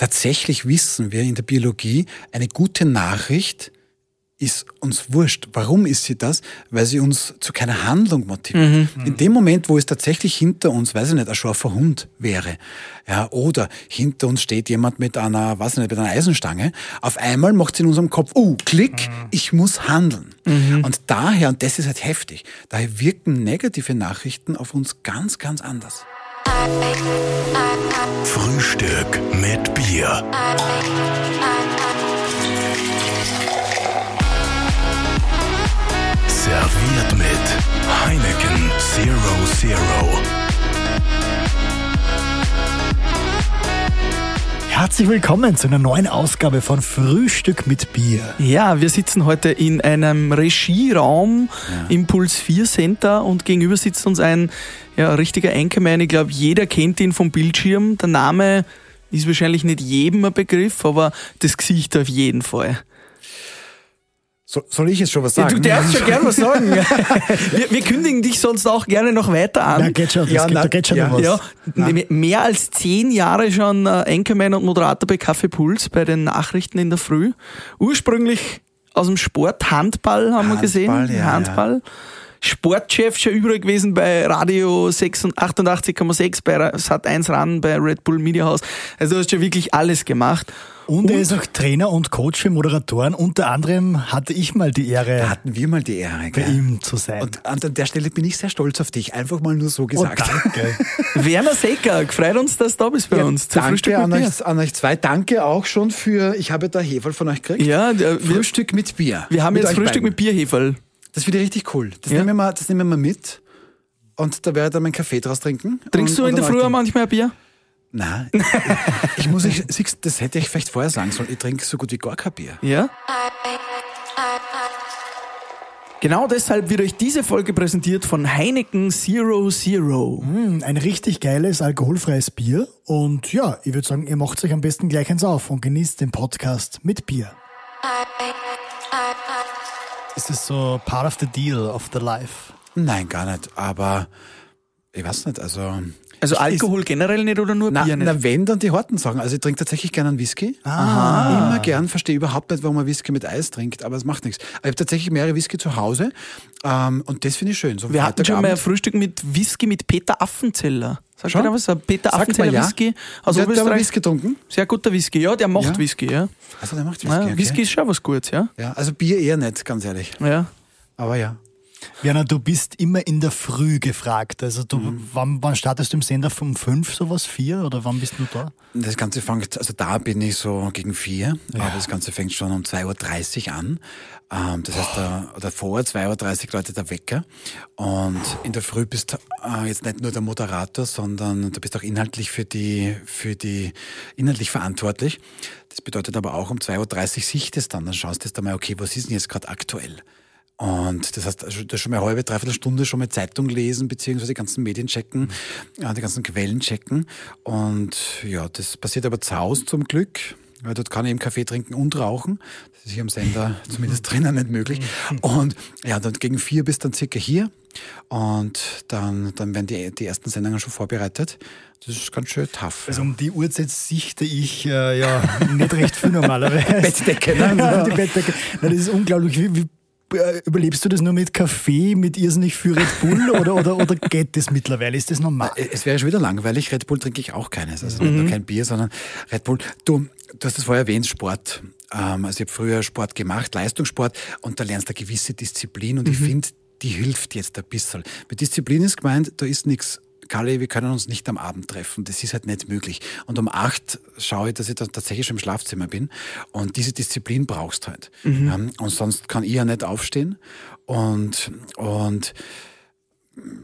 tatsächlich wissen wir in der Biologie, eine gute Nachricht ist uns wurscht. Warum ist sie das? Weil sie uns zu keiner Handlung motiviert. Mhm. In dem Moment, wo es tatsächlich hinter uns, weiß ich nicht, ein scharfer Hund wäre, ja, oder hinter uns steht jemand mit einer, weiß ich nicht, mit einer Eisenstange, auf einmal macht sie in unserem Kopf, uh, Klick, mhm. ich muss handeln. Mhm. Und daher, und das ist halt heftig, daher wirken negative Nachrichten auf uns ganz, ganz anders. Frühstück mit Bier. Serviert mit Heineken Zero Zero. Herzlich willkommen zu einer neuen Ausgabe von Frühstück mit Bier. Ja, wir sitzen heute in einem Regieraum ja. im Puls 4 Center und gegenüber sitzt uns ein ja, richtiger Anchorman. Ich glaube, jeder kennt ihn vom Bildschirm. Der Name ist wahrscheinlich nicht jedem ein Begriff, aber das Gesicht auf jeden Fall. So, soll ich jetzt schon was sagen? Ja, du darfst schon gerne was sagen. wir, wir, kündigen dich sonst auch gerne noch weiter an. Ja, geht schon. Ja, geht, na, da geht schon ja, noch was. Ja, mehr als zehn Jahre schon äh, Anchorman und Moderator bei Kaffee Puls bei den Nachrichten in der Früh. Ursprünglich aus dem Sport, Handball haben Handball, wir gesehen. Handball. Sportchef schon überall gewesen bei Radio 88,6, bei Sat 1 ran, bei Red Bull Media House. Also du hast schon wirklich alles gemacht. Und, und er ist auch Trainer und Coach für Moderatoren. Unter anderem hatte ich mal die Ehre. Da hatten wir mal die Ehre, bei ihm zu sein. Und an der Stelle bin ich sehr stolz auf dich. Einfach mal nur so gesagt. Oh, danke. Werner Secker, freut uns, dass du da bist bei ja, uns. Danke an euch, an euch, zwei. Danke auch schon für, ich habe da Heferl von euch gekriegt. Ja, der, Frühstück mit Bier. Wir haben mit jetzt Frühstück beiden. mit Bier Heferl. Das finde ich richtig cool. Das, ja. nehmen wir mal, das nehmen wir mal mit. Und da werde ich dann meinen Kaffee draus trinken. Trinkst und, du in der Früh manchmal ein Bier? Nein. ich muss, ich, das hätte ich vielleicht vorher sagen sollen. Ich trinke so gut wie gar kein Bier. Ja? Genau deshalb wird euch diese Folge präsentiert von Heineken Zero Zero. Mm, ein richtig geiles alkoholfreies Bier. Und ja, ich würde sagen, ihr macht euch am besten gleich eins auf und genießt den Podcast mit Bier. Ist das so part of the deal of the life? Nein, gar nicht. Aber ich weiß nicht, also also Alkohol ist, generell nicht oder nur na, Bier nicht? Na, wenn, dann die harten Sachen. Also ich trinke tatsächlich gerne einen Whisky. Ah. Immer gern, verstehe überhaupt nicht, warum man Whisky mit Eis trinkt, aber es macht nichts. Ich habe tatsächlich mehrere Whisky zu Hause ähm, und das finde ich schön. So Wir hatten schon mal ein Frühstück mit Whisky mit Peter Affenzeller. Sag schon? was? Peter Affenzeller ja. Whisky aus der, Oberösterreich. Der Whisky getrunken? Sehr guter Whisky, ja, der macht ja. Whisky, ja. Also der macht Whisky, ja, okay. Whisky ist schon was Gutes, ja. Ja, also Bier eher nicht, ganz ehrlich. Ja. Aber ja. Werner, du bist immer in der Früh gefragt. Also du, mhm. wann, wann startest du im Sender um fünf, sowas, vier oder wann bist du da? Das Ganze fängt, also da bin ich so gegen vier, ja. aber das Ganze fängt schon um 2.30 Uhr an. Ähm, das heißt, da, davor 2.30 Uhr läutet der Wecker und in der Früh bist du äh, jetzt nicht nur der Moderator, sondern du bist auch inhaltlich für die, für die, inhaltlich verantwortlich. Das bedeutet aber auch um 2.30 Uhr sichtest dann, dann schaust du einmal, okay, was ist denn jetzt gerade aktuell? Und das heißt, also, das schon mal eine halbe, dreiviertel Stunde schon mal Zeitung lesen, beziehungsweise die ganzen Medien checken, mhm. die ganzen Quellen checken. Und ja, das passiert aber zu Hause zum Glück, weil dort kann ich eben Kaffee trinken und rauchen. Das ist hier am Sender zumindest drinnen nicht möglich. Und ja, dann gegen vier bist dann circa hier. Und dann, dann werden die, die ersten Sendungen schon vorbereitet. Das ist ganz schön tough. Also um die Uhrzeit sichte ich äh, ja nicht recht viel normalerweise. Bettdecke, ne? die Bettdecke. Nein, das ist unglaublich, wie, wie äh, überlebst du das nur mit Kaffee, mit irrsinnig viel Red Bull oder, oder, oder geht das mittlerweile? Ist das normal? Äh, es wäre schon wieder langweilig. Red Bull trinke ich auch keines. Also mhm. kein Bier, sondern Red Bull. Du, du hast das vorher erwähnt, Sport. Ähm, also ich habe früher Sport gemacht, Leistungssport, und da lernst du eine gewisse Disziplin und mhm. ich finde, die hilft jetzt ein bisschen. Mit Disziplin ist gemeint, da ist nichts Kalle, wir können uns nicht am Abend treffen. Das ist halt nicht möglich. Und um acht schaue ich, dass ich da tatsächlich schon im Schlafzimmer bin. Und diese Disziplin brauchst halt. Mhm. und sonst kann ich ja nicht aufstehen. Und, und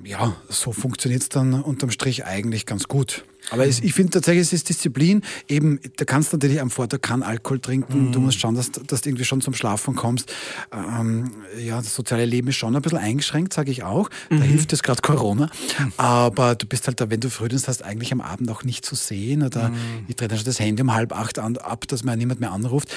ja, so funktioniert es dann unterm Strich eigentlich ganz gut. Aber es, ich finde tatsächlich, es ist Disziplin. Eben, da kannst du natürlich am Vortag keinen Alkohol trinken. Mhm. Du musst schauen, dass, dass du irgendwie schon zum Schlafen kommst. Ähm, ja, das soziale Leben ist schon ein bisschen eingeschränkt, sage ich auch. Da mhm. hilft es gerade Corona. Aber du bist halt da, wenn du Frühdienst hast, eigentlich am Abend auch nicht zu sehen. Oder mhm. ich drehe dann schon das Handy um halb acht an, ab, dass mir niemand mehr anruft.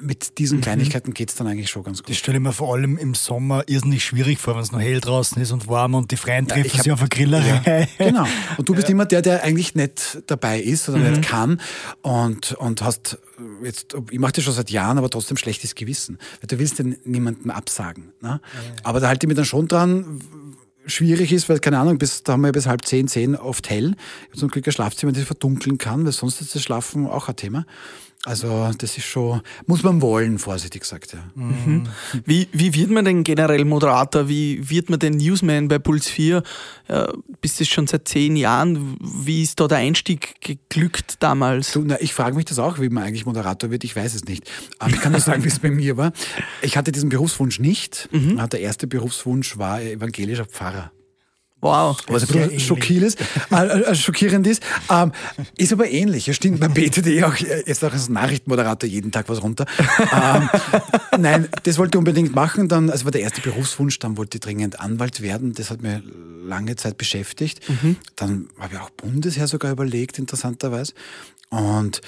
Mit diesen Kleinigkeiten geht es dann eigentlich schon ganz gut. Das stelle ich mir vor allem im Sommer irrsinnig schwierig vor, wenn es noch hell draußen ist und warm und die Freien Ja, treffen hab- sich auf der Grillerei. Ja, genau. Und du bist immer der, der eigentlich nicht dabei ist oder nicht kann und, und hast jetzt, ich mache das schon seit Jahren, aber trotzdem schlechtes Gewissen. Weil du willst den niemandem absagen. Ne? Aber da halte ich mich dann schon dran, schwierig ist, weil, keine Ahnung, bis, da haben wir bis halb zehn, zehn oft hell. Ich habe zum Glück ein Schlafzimmer, das ich verdunkeln kann, weil sonst ist das Schlafen auch ein Thema. Also das ist schon, muss man wollen, vorsichtig gesagt. Ja. Wie, wie wird man denn generell Moderator? Wie wird man denn Newsman bei Puls 4? Äh, bist du schon seit zehn Jahren? Wie ist da der Einstieg geglückt damals? Du, na, ich frage mich das auch, wie man eigentlich Moderator wird. Ich weiß es nicht. Aber ich kann nur sagen, wie es bei mir war. Ich hatte diesen Berufswunsch nicht. Der erste Berufswunsch war evangelischer Pfarrer. Wow. Was ein schockierend ist, äh, äh, schockierend ist. Ähm, ist aber ähnlich. Ja, stimmt, man betet eh auch äh, jetzt auch als Nachrichtenmoderator jeden Tag was runter. ähm, nein, das wollte ich unbedingt machen. Dann, also war der erste Berufswunsch, dann wollte ich dringend Anwalt werden. Das hat mir lange Zeit beschäftigt. Dann habe ich auch Bundesheer sogar überlegt, interessanterweise. Und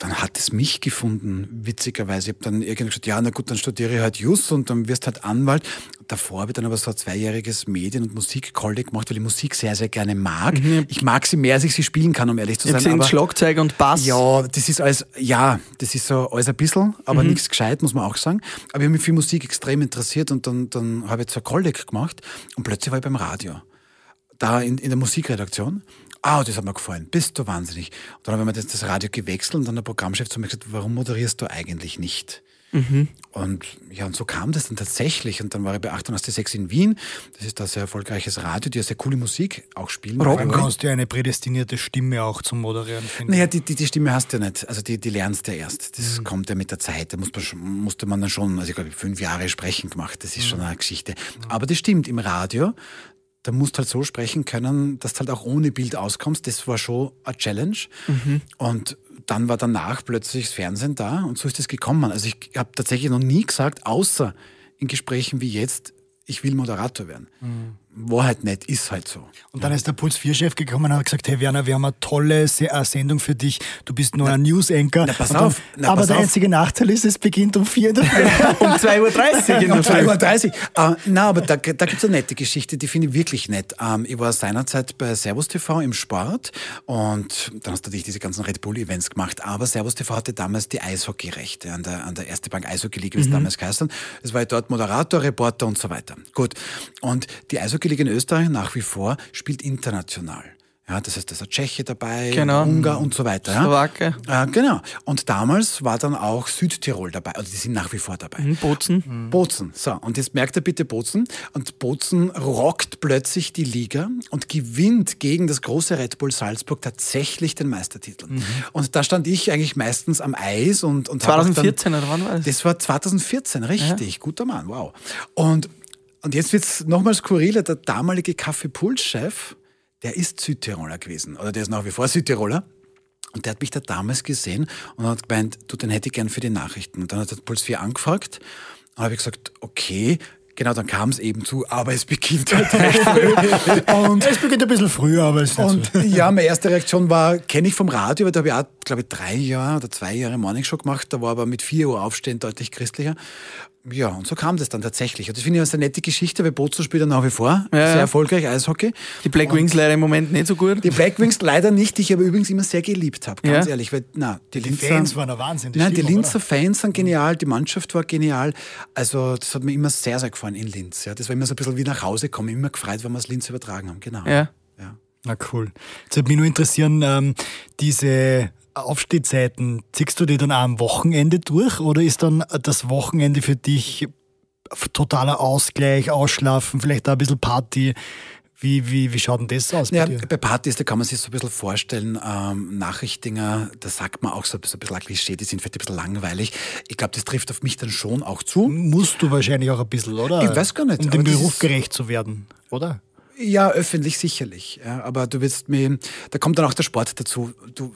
dann hat es mich gefunden, witzigerweise. Ich habe dann irgendwie gesagt, ja, na gut, dann studiere ich halt Jus und dann wirst halt Anwalt. Davor habe ich dann aber so ein zweijähriges Medien- und Musikkolleg gemacht, weil ich Musik sehr, sehr gerne mag. Ich mag sie mehr, als ich sie spielen kann, um ehrlich zu sein. aber- Schlagzeug und Bass. ja, das ist alles, ja, das ist so alles ein bisschen, aber nichts gescheit, muss man auch sagen. Aber ich habe mich für Musik extrem interessiert und dann, dann habe ich so ein Kolleg gemacht und plötzlich war ich beim Radio. Da in, in der Musikredaktion. Ah, das hat mir gefallen. Bist du wahnsinnig. Und dann habe ich mir das, das Radio gewechselt und dann der Programmchef zu mir gesagt, warum moderierst du eigentlich nicht? Und ja, und so kam das dann tatsächlich. Und dann war ich bei 88.6 in Wien. Das ist ein sehr erfolgreiches Radio, die ja sehr coole Musik auch spielen. Dann kannst du ja eine prädestinierte Stimme auch zum Moderieren finden. Naja, die, die, die Stimme hast du ja nicht. Also die, die lernst du ja erst. Das kommt ja mit der Zeit. Da muss man, musste man dann schon, also ich glaube, fünf Jahre sprechen gemacht. Das ist schon eine Geschichte. Aber das stimmt, im Radio, da musst du halt so sprechen können, dass du halt auch ohne Bild auskommst. Das war schon eine Challenge. Und dann war danach plötzlich das Fernsehen da und so ist es gekommen. Also ich habe tatsächlich noch nie gesagt, außer in Gesprächen wie jetzt, ich will Moderator werden. War halt nicht, ist halt so. Und dann ist der Puls 4-Chef gekommen und hat gesagt, hey Werner, wir haben eine tolle Se Sendung für dich. Du bist nur ein News-Anchor. na, pass dann- auf, na, aber pass der auf. einzige Nachteil ist, es beginnt um 4 in der Früh. Um 2.30 Uhr Um der Früh. 2.30 Uhr. Äh, na, aber da, da gibt es eine nette Geschichte, die finde ich wirklich nett. Ähm, ich war seinerzeit bei Servus TV im Sport und dann hast du natürlich diese ganzen Red Bull-Events gemacht. Aber Servus TV hatte damals die Eishockey-Rechte an der, an der Erste Bank Eishockey-Liga, wie es damals geheißen. Es war ich dort Moderator, Reporter und so weiter. Gut. Und die Eishockey-Liga in Österreich nach wie vor spielt international. Ja, das heißt, da ist ein Tscheche dabei, Genau. Ungar und so weiter. Ja. Slowake. Äh, genau. Und damals war dann auch Südtirol dabei. Also die sind nach wie vor dabei. Mhm, Bozen. Bozen. So, und jetzt merkt er bitte Bozen. Und Bozen rockt plötzlich die Liga und gewinnt gegen das große Red Bull Salzburg tatsächlich den Meistertitel. Und da stand ich eigentlich meistens am Eis und, und hab auch 2014 dann, oder wann war das? Das war 2014, richtig. Guter Mann, wow. Und, und jetzt wird's nochmal skurriler. Der damalige Kaffeepuls-Chef, der ist Südtiroler gewesen. Oder der ist nach wie vor Südtiroler. Und der hat mich da damals gesehen und hat gemeint, du, den hätte ich gern für die Nachrichten. Und dann hat er Puls 4 angefragt. Und habe ich gesagt, okay. Genau, dann kam es eben zu, aber es beginnt halt recht früh. Und es beginnt ein bisschen früher, aber es ist nicht und ja, meine erste Reaktion war, kenne ich vom Radio, weil da habe ich auch, glaube ich, drei Jahre oder zwei Jahre Morning Show gemacht. Da war aber mit 4 Uhr aufstehen deutlich christlicher. Ja, und so kam das dann tatsächlich. Und das finde ich eine nette Geschichte, weil Bozo spielt er nach wie vor. Ja, sehr ja. erfolgreich Eishockey. Die Black Wings leider im Moment nicht so gut. Die Black Wings leider nicht, die ich aber übrigens immer sehr geliebt habe, ganz Ja. ehrlich. Weil, na, die, Die Linzer, Fans waren ein Wahnsinn. die Nein, die Stimmung, Linzer oder? Fans sind genial, die Mannschaft war genial. Also, das hat mir immer sehr, sehr gefallen in Linz. Ja. Das war immer so ein bisschen wie nach Hause kommen, immer gefreut, wenn wir es Linz übertragen haben. Genau. Ja. ja. Na cool. Jetzt würde mich nur interessieren, ähm, diese Aufstehzeiten, ziehst du die dann auch am Wochenende durch oder ist dann das Wochenende für dich totaler Ausgleich, Ausschlafen, vielleicht auch ein bisschen Party? Wie, wie, wie schaut denn das aus bei Ja, dir? bei Partys, da kann man sich so ein bisschen vorstellen, ähm, Nachrichtinger, da sagt man auch so, so ein bisschen ein Klischee, die sind vielleicht ein bisschen langweilig. Ich glaube, das trifft auf mich dann schon auch zu. Musst du wahrscheinlich auch ein bisschen, oder? Ich weiß gar nicht, Um dem Beruf gerecht zu werden, oder? Ja, öffentlich sicherlich. Ja, aber du wirst mir, da kommt dann auch der Sport dazu. Du,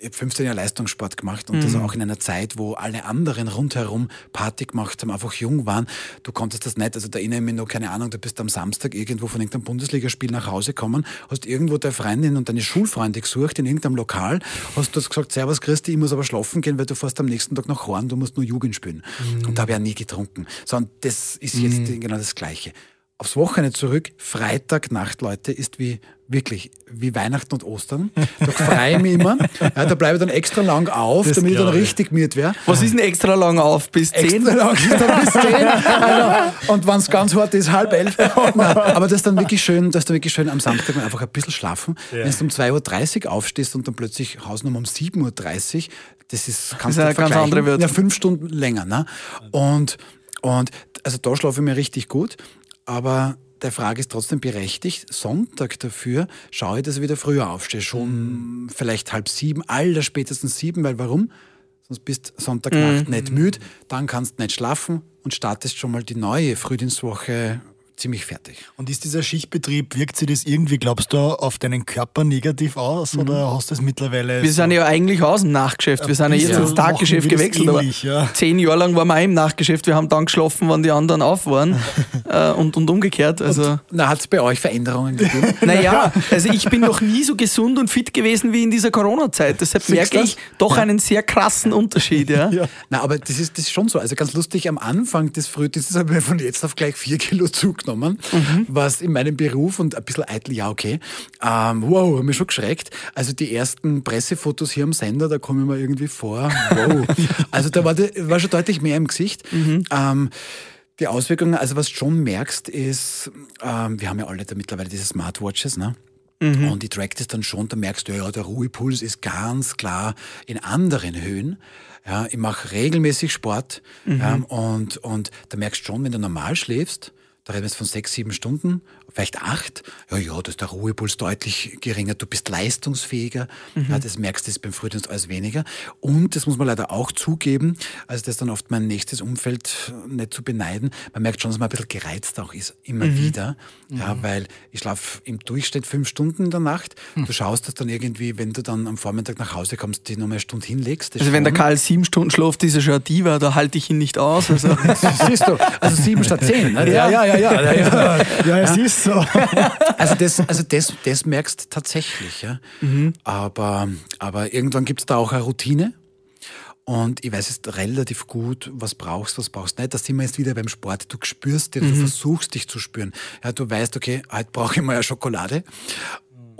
ich habe 15 Jahre Leistungssport gemacht und mhm. das auch in einer Zeit, wo alle anderen rundherum Party gemacht haben, einfach jung waren. Du konntest das nicht, also da erinnere ich mich noch, keine Ahnung, du bist am Samstag irgendwo von irgendeinem Bundesligaspiel nach Hause gekommen, hast irgendwo deine Freundin und deine Schulfreunde gesucht in irgendeinem Lokal, hast du gesagt, Servus Christi, ich muss aber schlafen gehen, weil du fährst am nächsten Tag nach Horn, du musst nur Jugend spielen. Mhm. Und da habe ich ja nie getrunken. Sondern das ist jetzt mhm. genau das Gleiche aufs Wochenende zurück. Freitagnacht, Leute, ist wie wirklich wie Weihnachten und Ostern. Da freue ich mich immer. Ja, da bleibe ich dann extra lang auf, das damit ich dann richtig müde wäre. Was ist denn extra lang auf? Bis zehn? Extra lang ist dann bis zehn. Also, und wenn es ganz hart ist, halb elf. Nein, aber das ist dann wirklich schön, das ist dann wirklich schön am Samstag einfach ein bisschen schlafen. Ja. Wenn du um 2.30 Uhr aufstehst und dann plötzlich Hausnummer um 7.30 Uhr, das ist, kannst das ist eine ganz andere Welt. Ja, fünf Stunden länger. Ne? Und, und also da schlafe ich mir richtig gut aber der Frage ist trotzdem berechtigt. Sonntag dafür schaue ich, dass ich wieder früher aufstehe. Schon mhm. vielleicht halb sieben, aller spätestens sieben, weil warum? Sonst bist Sonntagnacht mhm. nicht müde, dann kannst du nicht schlafen und startest schon mal die neue Frühdienstwoche ziemlich fertig. Und ist dieser Schichtbetrieb, wirkt sich das irgendwie, glaubst du, auf deinen Körper negativ aus mhm. oder hast du das mittlerweile? Wir so sind ja eigentlich aus dem Nachgeschäft. Wir sind ja jetzt ins Taggeschäft gewechselt. Ähnlich, ja. Zehn Jahre lang waren wir auch im Nachgeschäft. Wir haben dann geschlafen, wann die anderen auf waren äh, und, und umgekehrt. Also. Und, na, hat es bei euch Veränderungen gegeben? naja, also ich bin noch nie so gesund und fit gewesen wie in dieser Corona-Zeit. Deshalb merke ich doch einen sehr krassen Unterschied. Ja. ja. Na, aber das ist, das ist schon so. Also ganz lustig, am Anfang des Frühdienstes habe ich von jetzt auf gleich vier Kilo zugenommen genommen, mhm. was in meinem Beruf und ein bisschen eitel, ja, okay. Ähm, wow, habe mich schon geschreckt. Also die ersten Pressefotos hier am Sender, da komme ich mir irgendwie vor. Wow. also da war, war schon deutlich mehr im Gesicht. Mhm. Ähm, die Auswirkungen, also was du schon merkst, ist, ähm, wir haben ja alle da mittlerweile diese Smartwatches, ne? Mhm. Und die trackt es dann schon, da merkst du, ja, der Ruhepuls ist ganz klar in anderen Höhen. Ja, ich mache regelmäßig Sport mhm. ja, und, und da merkst du schon, wenn du normal schläfst, da reden wir jetzt von sechs, sieben Stunden, vielleicht acht. Ja, ja, da ist der Ruhepuls deutlich geringer. Du bist leistungsfähiger. Mhm. Ja, das merkst du beim Frühdienst alles weniger. Und das muss man leider auch zugeben, also das ist dann oft mein nächstes Umfeld nicht zu beneiden. Man merkt schon, dass man ein bisschen gereizt auch ist, immer mhm. wieder. Ja, mhm. weil ich schlafe im Durchschnitt fünf Stunden in der Nacht. Mhm. Du schaust das dann irgendwie, wenn du dann am Vormittag nach Hause kommst, die noch eine Stunde hinlegst. Also wenn der Karl sieben Stunden schläft, ist er schon ein Diva, da halte ich ihn nicht aus. Also. Siehst du, also sieben statt zehn. Ne? Ja, ja, ja, ja. Ja, ja, ja, ja siehst so. Also das, also das, das merkst du tatsächlich. Ja. Mhm. Aber, aber irgendwann gibt es da auch eine Routine. Und ich weiß jetzt relativ gut, was brauchst, was brauchst nicht. Da sind wir jetzt wieder beim Sport. Du spürst dir, mhm. du versuchst dich zu spüren. Ja, du weißt, okay, heute brauche ich mal eine Schokolade.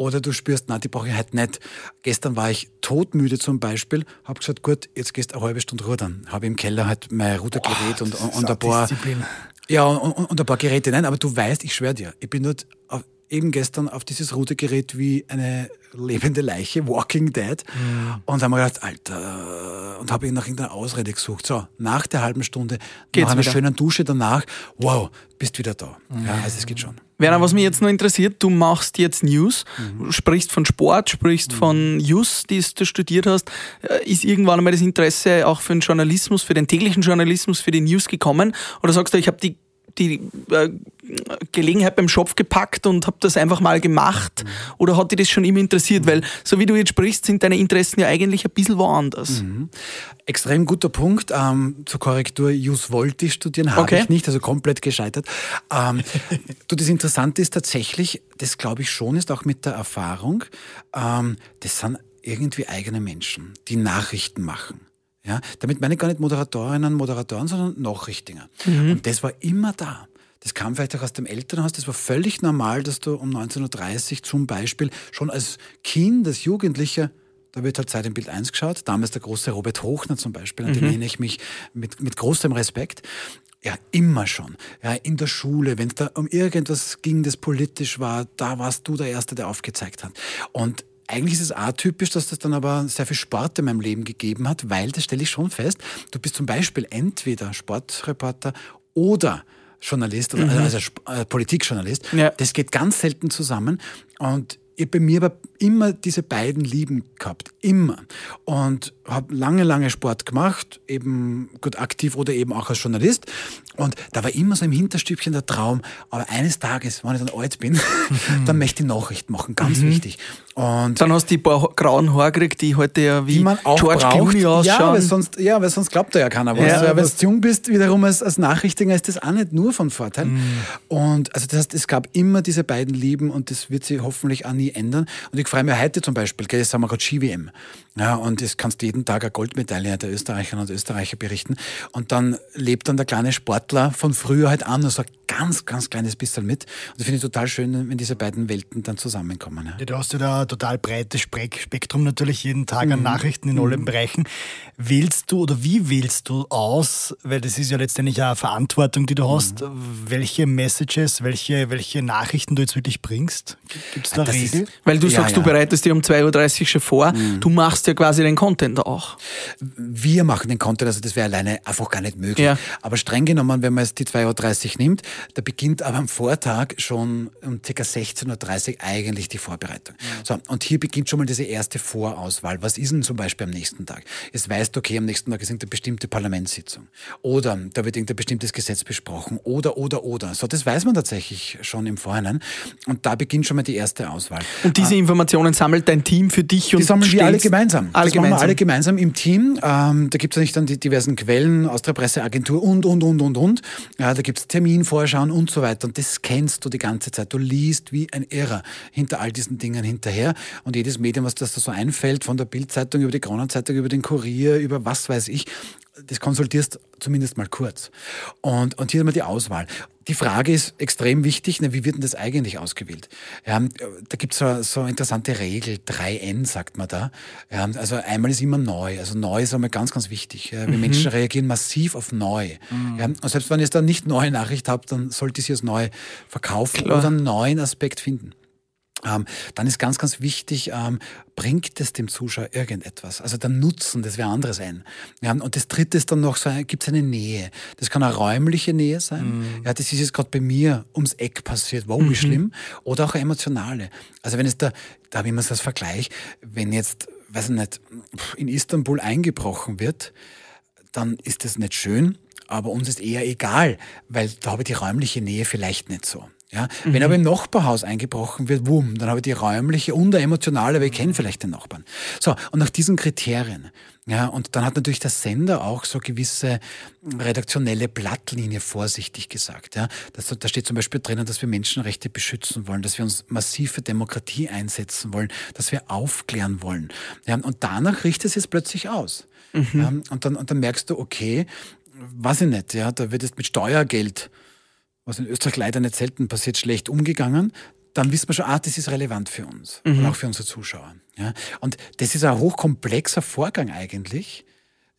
Oder du spürst, nein, die brauche ich heute nicht. Gestern war ich todmüde zum Beispiel, habe gesagt, gut, jetzt gehst du eine halbe Stunde rudern. Habe im Keller halt mein Rudergerät und, und, und ein paar Disziplin. Ja, und, und, ein paar Geräte. Nein, aber du weißt, ich schwöre dir, ich bin dort auf, eben gestern auf dieses Rudergerät wie eine lebende Leiche, Walking Dead. Mhm. Und haben wir gedacht, Alter, und habe ich nach irgendeiner Ausrede gesucht. So, nach der halben Stunde, Geht's nach einer wieder? schönen Dusche danach, wow, bist wieder da. Mhm. Ja, also es geht schon. Werner, was mich jetzt noch interessiert, du machst jetzt News, mhm. sprichst von Sport, sprichst mhm. von News, die du studiert hast. Äh, ist irgendwann einmal das Interesse auch für den Journalismus, für den täglichen Journalismus, für die News gekommen? Oder sagst du, ich habe die die äh, Gelegenheit beim Schopf gepackt und habe das einfach mal gemacht? Mhm. Oder hat dich das schon immer interessiert? Mhm. Weil, so wie du jetzt sprichst, sind deine Interessen ja eigentlich ein bisschen woanders. Mhm. Extrem guter Punkt. Ähm, zur Korrektur, Jus wollte ich studieren, habe okay. ich nicht, also komplett gescheitert. Ähm, du, das Interessante ist tatsächlich, das glaube ich schon, ist auch mit der Erfahrung, ähm, das sind irgendwie eigene Menschen, die Nachrichten machen. Ja, damit meine ich gar nicht Moderatorinnen, Moderatoren, sondern Nachrichtinger. Mhm. Und das war immer da. Das kam vielleicht auch aus dem Elternhaus. Das war völlig normal, dass du um 19.30 Uhr zum Beispiel schon als Kind, als Jugendlicher, da wird halt Zeit im Bild 1 geschaut. Damals der große Robert Hochner zum Beispiel, an den mhm. erinnere ich mich mit, mit großem Respekt. Ja, immer schon. Ja, in der Schule, wenn es da um irgendwas ging, das politisch war, da warst du der Erste, der aufgezeigt hat. Und eigentlich ist es atypisch, dass das dann aber sehr viel Sport in meinem Leben gegeben hat, weil, das stelle ich schon fest, du bist zum Beispiel entweder Sportreporter oder Journalist, mhm. also äh, Politikjournalist. Ja. Das geht ganz selten zusammen. Und bei mir aber immer diese beiden Lieben gehabt. Immer. Und habe lange, lange Sport gemacht, eben gut aktiv oder eben auch als Journalist. Und da war immer so im Hinterstübchen der Traum, aber eines Tages, wenn ich dann alt bin, dann möchte ich Nachrichten machen, ganz mhm. wichtig. Und dann hast du die paar grauen Haare gekriegt, die heute ja wie George. Clooney ausschauen. Ja, weil sonst, ja, weil sonst glaubt da ja keiner was. Ja, ja, wenn du jung bist, wiederum als, als Nachrichtiger ist das auch nicht nur von Vorteil. Mhm. Und also das heißt, es gab immer diese beiden Lieben und das wird sich hoffentlich auch nie ändern. Und ich freue mich heute zum Beispiel, gell, jetzt haben wir gerade Ski-WM. Ja, und es kannst jeden Tag eine Goldmedaille der Österreicherinnen und Österreicher berichten. Und dann lebt dann der kleine Sportler von früher halt an und sagt ganz, ganz kleines bisschen mit. Und das finde ich total schön, wenn diese beiden Welten dann zusammenkommen. Ja. Ja, du hast ja da ein total breites Spektrum natürlich jeden Tag mhm. an Nachrichten in mhm. allen Bereichen. Wählst du oder wie wählst du aus, weil das ist ja letztendlich eine Verantwortung, die du hast, mhm. welche Messages, welche, welche Nachrichten du jetzt wirklich bringst? Gibt es da das Regel? Ist, weil du ja, sagst, du bereitest dir um 2.30 Uhr schon vor, mhm. du machst ja quasi den Content auch. Wir machen den Content, also das wäre alleine einfach gar nicht möglich. Aber streng genommen, wenn man jetzt die 2.30 Uhr nimmt, da beginnt aber am Vortag schon um ca. 16.30 Uhr eigentlich die Vorbereitung. Mhm. So, und hier beginnt schon mal diese erste Vorauswahl. Was ist denn zum Beispiel am nächsten Tag? Es weißt, okay, am nächsten Tag ist irgendeine bestimmte Parlamentssitzung. Oder da wird irgendein bestimmtes Gesetz besprochen. Oder, oder, oder. So, das weiß man tatsächlich schon im Vorhinein. Und da beginnt schon mal die erste Auswahl. Und diese ah. Informationen sammelt dein Team für dich und Die sammeln wir alle gemeinsam. Alle das gemeinsam. wir alle gemeinsam im Team. Ähm, da gibt es nicht dann die diversen Quellen aus der Presseagentur und, und, und, und, und. Ja, da gibt es Terminvorschauen und so weiter. Und das kennst du die ganze Zeit. Du liest wie ein Irrer hinter all diesen Dingen hinterher. Und jedes Medium, was das da so einfällt, von der Bildzeitung über die Kronenzeitung, über den Kurier, über was weiß ich, das konsultierst zumindest mal kurz. Und, und hier haben wir die Auswahl. Die Frage ist extrem wichtig, ne, wie wird denn das eigentlich ausgewählt? Ja, da gibt es so, so interessante Regel, 3N sagt man da. Ja, also einmal ist immer neu. Also neu ist einmal ganz, ganz wichtig. Ja, wir mhm. Menschen reagieren massiv auf neu. Mhm. Ja, und selbst wenn ihr dann nicht neue Nachricht habt, dann sollte sie als neu verkaufen Klar. oder einen neuen Aspekt finden. Ähm, dann ist ganz, ganz wichtig, ähm, bringt es dem Zuschauer irgendetwas? Also der Nutzen, das wäre anderes sein. Ja, und das dritte ist dann noch so, gibt es eine Nähe. Das kann eine räumliche Nähe sein. Mhm. Ja, das ist jetzt gerade bei mir ums Eck passiert, wow, wie mhm. schlimm. Oder auch eine emotionale. Also wenn es da, da habe ich immer so das Vergleich, wenn jetzt, weiß ich nicht, in Istanbul eingebrochen wird, dann ist das nicht schön, aber uns ist eher egal, weil da habe ich die räumliche Nähe vielleicht nicht so. Ja? Mhm. Wenn aber im Nachbarhaus eingebrochen wird, wumm, dann habe ich die räumliche und der emotionale, weil ich kenne vielleicht den Nachbarn. So, und nach diesen Kriterien, ja, und dann hat natürlich der Sender auch so gewisse redaktionelle Blattlinie vorsichtig gesagt. Ja. Das, da steht zum Beispiel drinnen, dass wir Menschenrechte beschützen wollen, dass wir uns massiv für Demokratie einsetzen wollen, dass wir aufklären wollen. Ja, und danach richtet es jetzt plötzlich aus. Mhm. Ja, und, dann, und dann merkst du, okay, weiß ich nicht, ja, da wird jetzt mit Steuergeld was in Österreich leider nicht selten passiert, schlecht umgegangen, dann wissen wir schon, ah, das ist relevant für uns mhm. und auch für unsere Zuschauer. Ja? Und das ist ein hochkomplexer Vorgang eigentlich.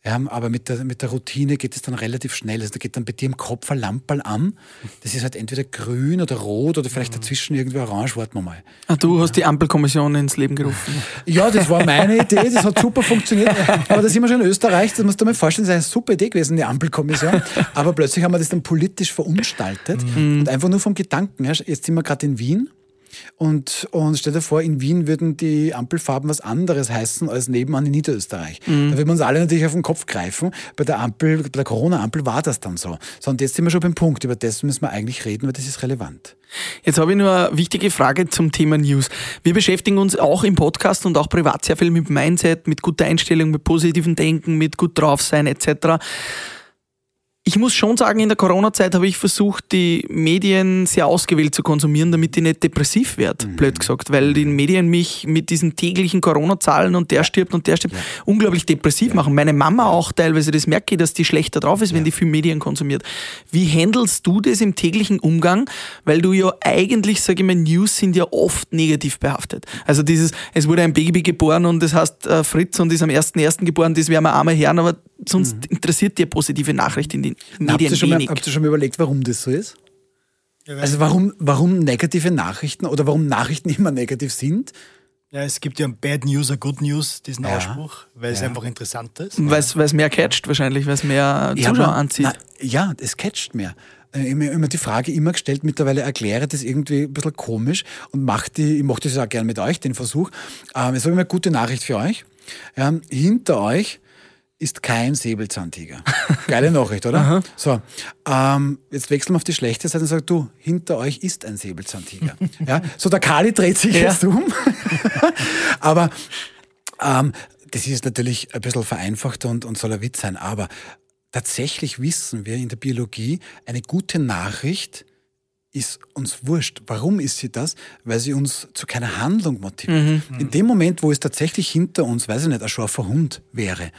Ja, aber mit der, mit der Routine geht es dann relativ schnell. Also da geht dann bei dir im Kopf ein Lamperl an. Das ist halt entweder grün oder rot oder vielleicht dazwischen irgendwie orange, warten wir mal. Ah, du hast die Ampelkommission ins Leben gerufen. Ja, das war meine Idee, das hat super funktioniert. Aber da sind wir schon in Österreich, das musst du mal vorstellen, das ist eine super Idee gewesen, die Ampelkommission. Aber plötzlich haben wir das dann politisch verunstaltet mhm. und einfach nur vom Gedanken. Jetzt sind wir gerade in Wien und, und stell dir vor, in Wien würden die Ampelfarben was anderes heißen als nebenan in Niederösterreich. Mhm. Da würden wir uns alle natürlich auf den Kopf greifen. Bei der Ampel, bei der Corona-Ampel war das dann so. So, und jetzt sind wir schon beim Punkt. Über das müssen wir eigentlich reden, weil das ist relevant. Jetzt habe ich nur eine wichtige Frage zum Thema News. Wir beschäftigen uns auch im Podcast und auch privat sehr viel mit Mindset, mit guter Einstellung, mit positivem Denken, mit gut drauf sein etc ich muss schon sagen, in der Corona-Zeit habe ich versucht, die Medien sehr ausgewählt zu konsumieren, damit ich nicht depressiv werde, mhm. blöd gesagt, weil die Medien mich mit diesen täglichen Corona-Zahlen und der stirbt und der stirbt ja. unglaublich depressiv ja. machen. Meine Mama auch teilweise, das merke ich, dass die schlechter drauf ist, ja. wenn die viel Medien konsumiert. Wie handelst du das im täglichen Umgang? Weil du ja eigentlich, sage ich mal, News sind ja oft negativ behaftet. Also dieses, es wurde ein Baby geboren und das heißt äh, Fritz und ist am 1.1. geboren, das wäre mir einmal hören, aber sonst mhm. interessiert dir positive Nachricht in den Medien habt ihr, schon mal, habt ihr schon mal überlegt, warum das so ist? Ja, also warum, warum negative Nachrichten oder warum Nachrichten immer negativ sind? Ja, es gibt ja Bad News or Good News, diesen ja. Ausspruch, weil es einfach interessant ist. Weil es mehr catcht wahrscheinlich, weil es mehr Zuschauer anzieht. Na, ja, es catcht mehr. äh, immer, immer die Frage immer gestellt, mittlerweile erkläre das irgendwie ein bisschen komisch und mach die, ich mache das auch gerne mit euch, den Versuch. Ähm, ich sage mal, gute Nachricht für euch. Ja, hinter euch ist kein Säbelzahntiger. Geile Nachricht, oder? so, ähm, jetzt wechseln wir auf die schlechte Seite und sagen, du, hinter euch ist ein Säbelzahntiger. ja, so der Kali dreht sich ja. jetzt um. Aber ähm, das ist natürlich ein bisschen vereinfacht und, und soll ein Witz sein, aber tatsächlich wissen wir in der Biologie, eine gute Nachricht ist uns wurscht. Warum ist sie das? Weil sie uns zu keiner Handlung motiviert. Mhm. In dem Moment, wo es tatsächlich hinter uns, weiß ich nicht, ein scharfer Hund wäre,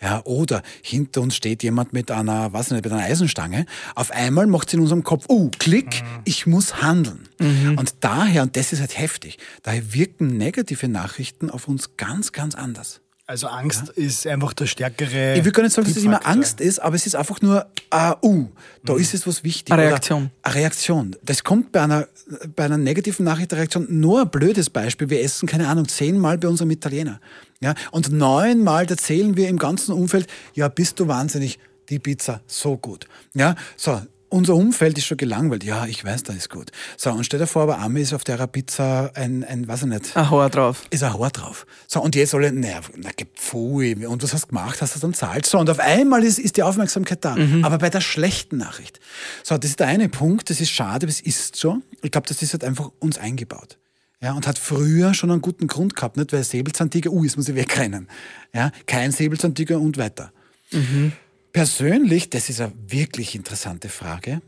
ja, oder hinter uns steht jemand mit einer, weiß ich nicht, mit einer Eisenstange, auf einmal macht sie in unserem Kopf, oh, Klick, mhm. ich muss handeln. Mhm. Und daher, und das ist halt heftig, daher wirken negative Nachrichten auf uns ganz, ganz anders. Also Angst ja. ist einfach der stärkere. Ich will gar nicht sagen, dass es immer Angst ist, aber es ist einfach nur, uh, uh da mhm. ist es was wichtig. Eine Reaktion. Eine Reaktion. Das kommt bei einer, bei einer negativen Nachricht der Reaktion nur ein blödes Beispiel. Wir essen, keine Ahnung, zehnmal bei unserem Italiener. Ja? Und neunmal erzählen wir im ganzen Umfeld, ja, bist du wahnsinnig, die Pizza so gut. Ja, so, unser Umfeld ist schon gelangweilt. Ja, ich weiß, das ist gut. So, und stell dir vor, aber Ami ist auf der Pizza ein, ein, weiß ich nicht. Ein Haar drauf. Ist ein Haar drauf. So, und jetzt alle, naja, na, pfui, und was hast du gemacht? Hast du dann zahlt? So, und auf einmal ist, ist die Aufmerksamkeit da. Mhm. Aber bei der schlechten Nachricht. So, das ist der eine Punkt, das ist schade, aber es ist so. Ich glaube, das ist halt einfach uns eingebaut. Ja, und hat früher schon einen guten Grund gehabt, nicht? Weil Säbelzahntiger, uh, jetzt muss ich wegrennen. Ja, kein Säbelzahntiger und weiter. Mhm. Persönlich, das ist eine wirklich interessante Frage.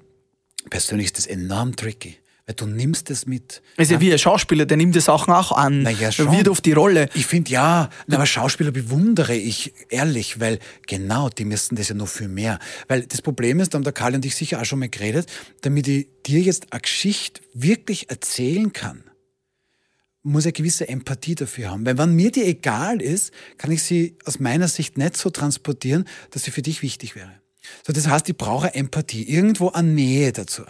Persönlich ist das enorm tricky. Weil du nimmst es mit. Also ja. wie ein Schauspieler, der nimmt die Sachen auch an. Naja, schon. Wird auf die Rolle. Ich finde ja, aber Schauspieler bewundere ich ehrlich, weil genau, die müssen das ja noch viel mehr. Weil das Problem ist, da haben der Karl und ich sicher auch schon mal geredet, damit ich dir jetzt eine Geschichte wirklich erzählen kann, muss eine gewisse Empathie dafür haben. Weil wenn mir die egal ist, kann ich sie aus meiner Sicht nicht so transportieren, dass sie für dich wichtig wäre. So, das heißt, ich brauche Empathie, irgendwo eine Nähe dazu.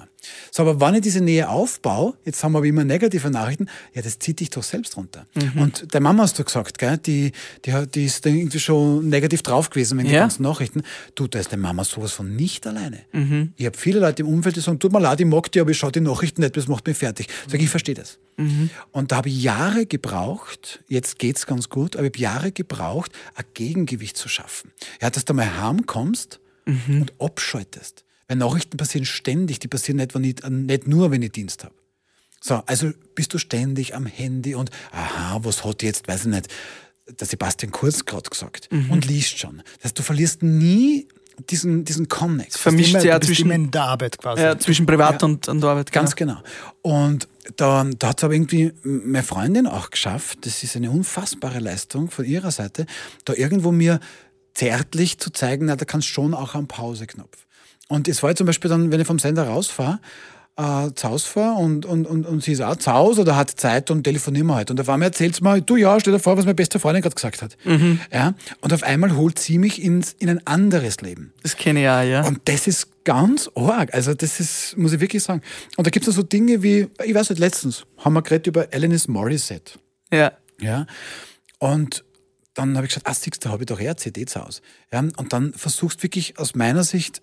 So, aber wenn ich diese Nähe aufbaue, jetzt haben wir aber immer negative Nachrichten, ja, das zieht dich doch selbst runter. Mhm. Und der Mama hast du gesagt, gell, die, die, die ist irgendwie schon negativ drauf gewesen mit den ja. ganzen Nachrichten. Du, da ist der Mama sowas von nicht alleine. Mhm. Ich habe viele Leute im Umfeld, die sagen, tut mir leid, ich mag die, aber ich schaue die Nachrichten nicht, das macht mich fertig. Sag ich, ich verstehe das. Mhm. Und da habe ich Jahre gebraucht, jetzt geht's ganz gut, aber ich habe Jahre gebraucht, ein Gegengewicht zu schaffen. Ja, dass du mal heimkommst mhm. und abschaltest. Weil Nachrichten passieren ständig, die passieren nicht, wenn ich, nicht nur, wenn ich Dienst habe. So, also bist du ständig am Handy und aha, was hat jetzt, weiß ich nicht, der Sebastian Kurz gerade gesagt mhm. und liest schon. Das heißt, du verlierst nie diesen, diesen Connect. Vermischt ja zwischen in der Arbeit quasi. Ja, zwischen Privat ja, und, und Arbeit. Genau. Ganz genau. Und da, da hat es aber irgendwie meine Freundin auch geschafft, das ist eine unfassbare Leistung von ihrer Seite, da irgendwo mir zärtlich zu zeigen, na, da kannst schon auch am Pauseknopf. Und es war zum Beispiel dann, wenn ich vom Sender rausfahre, äh, zu Hause fahre und, und, und, und sie ist auch zu Hause oder hat Zeit und telefonieren wir halt. Und auf einmal erzählt sie mir, du ja, stell dir vor, was meine beste Freundin gerade gesagt hat. Mhm. Ja? Und auf einmal holt sie mich ins, in ein anderes Leben. Das kenne ich auch, ja. Und das ist ganz arg. Also das ist, muss ich wirklich sagen. Und da gibt es so Dinge wie, ich weiß nicht, letztens haben wir geredet über Alanis Morissette. Ja. Ja. Und dann habe ich gesagt, ah, siehst du, da habe ich doch eher CD zu Hause. Ja, und dann versuchst wirklich aus meiner Sicht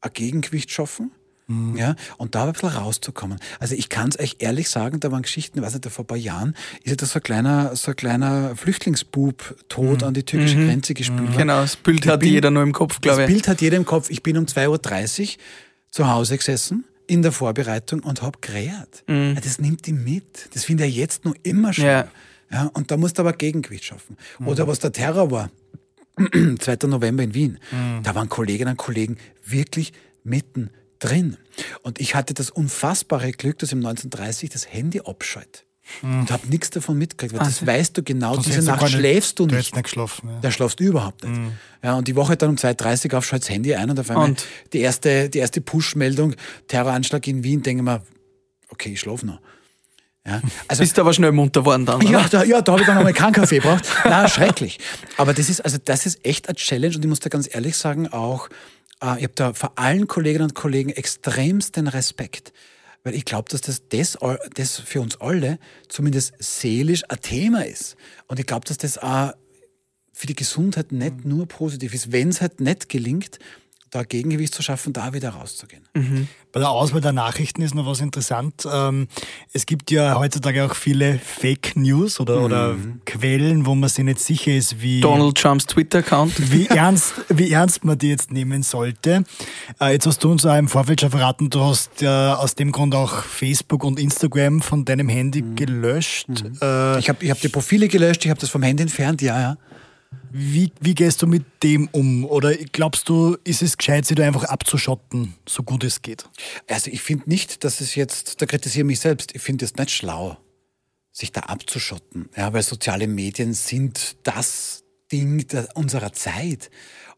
ein Gegengewicht schaffen. Mhm. Ja, und da ein bisschen rauszukommen. Also ich kann es euch ehrlich sagen, da waren Geschichten, ich weiß nicht, vor ein paar Jahren ist ja da so ein kleiner, so ein kleiner Flüchtlingsbub tot mhm. an die türkische mhm. Grenze gespült. Mhm. Genau, das Bild hat bin, jeder nur im Kopf, glaube ich. Das Bild hat jeder im Kopf. Ich bin um 2.30 Uhr zu Hause gesessen in der Vorbereitung und habe gerät. Mhm. Das nimmt die mit. Das finde ich jetzt noch immer schon. Ja. Ja, und da musst du aber Gegengewicht schaffen. Mhm. Oder was der Terror war, 2. November in Wien, mhm. da waren Kolleginnen und Kollegen wirklich mitten drin. Und ich hatte das unfassbare Glück, dass im 1930 das Handy abschaltet. Mhm. Und habe nichts davon mitgekriegt, weil das weißt du genau, diese Nacht schläfst du nicht. nicht geschlafen, ja. Da schläfst du überhaupt nicht. Mhm. Ja, und die Woche dann um 2.30 Uhr auf das Handy ein und auf einmal und? die erste, die erste Push-Meldung, Terroranschlag in Wien, denke ich mir, okay, ich schlafe noch. Ja, also, Bist aber schnell munter worden dann, Ja, da, ja, da habe ich dann einmal keinen Kaffee gebraucht. Na, schrecklich. Aber das ist, also das ist echt eine Challenge und ich muss da ganz ehrlich sagen, auch, äh, ich habe da vor allen Kolleginnen und Kollegen extremsten Respekt. Weil ich glaube, dass das, das, das für uns alle zumindest seelisch ein Thema ist. Und ich glaube, dass das auch für die Gesundheit nicht nur positiv ist. Wenn es halt nicht gelingt, da Gegengewicht zu schaffen, da wieder rauszugehen. Mhm. Bei der Auswahl der Nachrichten ist noch was interessant. Ähm, es gibt ja heutzutage auch viele Fake News oder, mhm. oder Quellen, wo man sich nicht sicher ist, wie. Donald Trumps Twitter-Account. Wie ernst, wie ernst man die jetzt nehmen sollte. Äh, jetzt hast du uns auch im Vorfeld schon verraten, du hast ja aus dem Grund auch Facebook und Instagram von deinem Handy mhm. gelöscht. Mhm. Äh, ich habe ich hab die Profile gelöscht, ich habe das vom Handy entfernt, ja, ja. Wie, wie gehst du mit dem um? Oder glaubst du, ist es gescheit, sie da einfach abzuschotten, so gut es geht? Also ich finde nicht, dass es jetzt, da kritisiere mich selbst, ich finde es nicht schlau, sich da abzuschotten. Ja, weil soziale Medien sind das Ding unserer Zeit.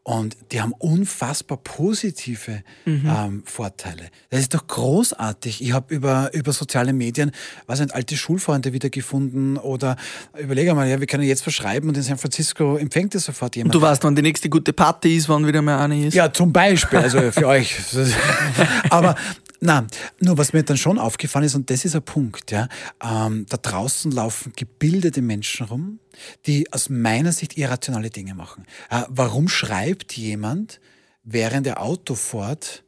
Und die haben unfassbar positive mhm. ähm, Vorteile. Das ist doch großartig. Ich habe über, über soziale Medien, was sind alte Schulfreunde wiedergefunden oder überlege mal, ja, wir können jetzt verschreiben und in San Francisco empfängt es sofort jemand. Und du weißt, wann die nächste gute Party ist, wann wieder mal eine ist. Ja, zum Beispiel, also für euch. Aber na, nur was mir dann schon aufgefallen ist, und das ist ein Punkt, ja, ähm, da draußen laufen gebildete Menschen rum, die aus meiner Sicht irrationale Dinge machen. Äh, warum schreibt jemand, während er Auto fährt,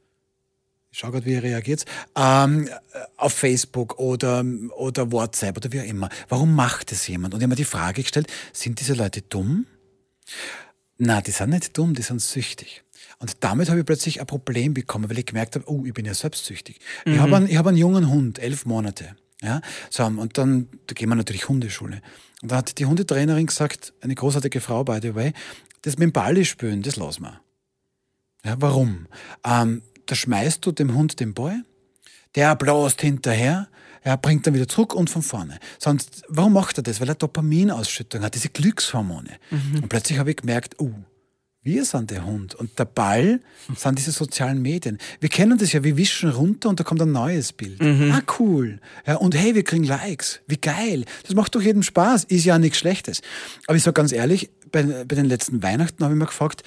ich schau gerade, wie er reagiert, ähm, auf Facebook oder, oder WhatsApp oder wie auch immer. Warum macht es jemand? Und ich habe mir die Frage gestellt, sind diese Leute dumm? Na, die sind nicht dumm, die sind süchtig. Und damit habe ich plötzlich ein Problem bekommen, weil ich gemerkt habe, oh, ich bin ja selbstsüchtig. Mhm. Ich habe einen, ich hab einen jungen Hund, elf Monate. Ja, so, und dann da gehen wir natürlich Hundeschule. Und da hat die Hundetrainerin gesagt, eine großartige Frau, by the way, das mit dem Ball spielen, das lassen wir. Ja, warum? Ähm, da schmeißt du dem Hund den Ball, der bläst hinterher, er bringt dann wieder zurück und von vorne. Sonst, warum macht er das? Weil er Dopaminausschüttung hat, diese Glückshormone. Mhm. Und plötzlich habe ich gemerkt, oh, wir sind der Hund und der Ball sind diese sozialen Medien. Wir kennen das ja, wir wischen runter und da kommt ein neues Bild. Mhm. Ah, cool. Ja, und hey, wir kriegen Likes. Wie geil. Das macht doch jedem Spaß. Ist ja nichts Schlechtes. Aber ich sage ganz ehrlich, bei, bei den letzten Weihnachten habe ich mir gefragt,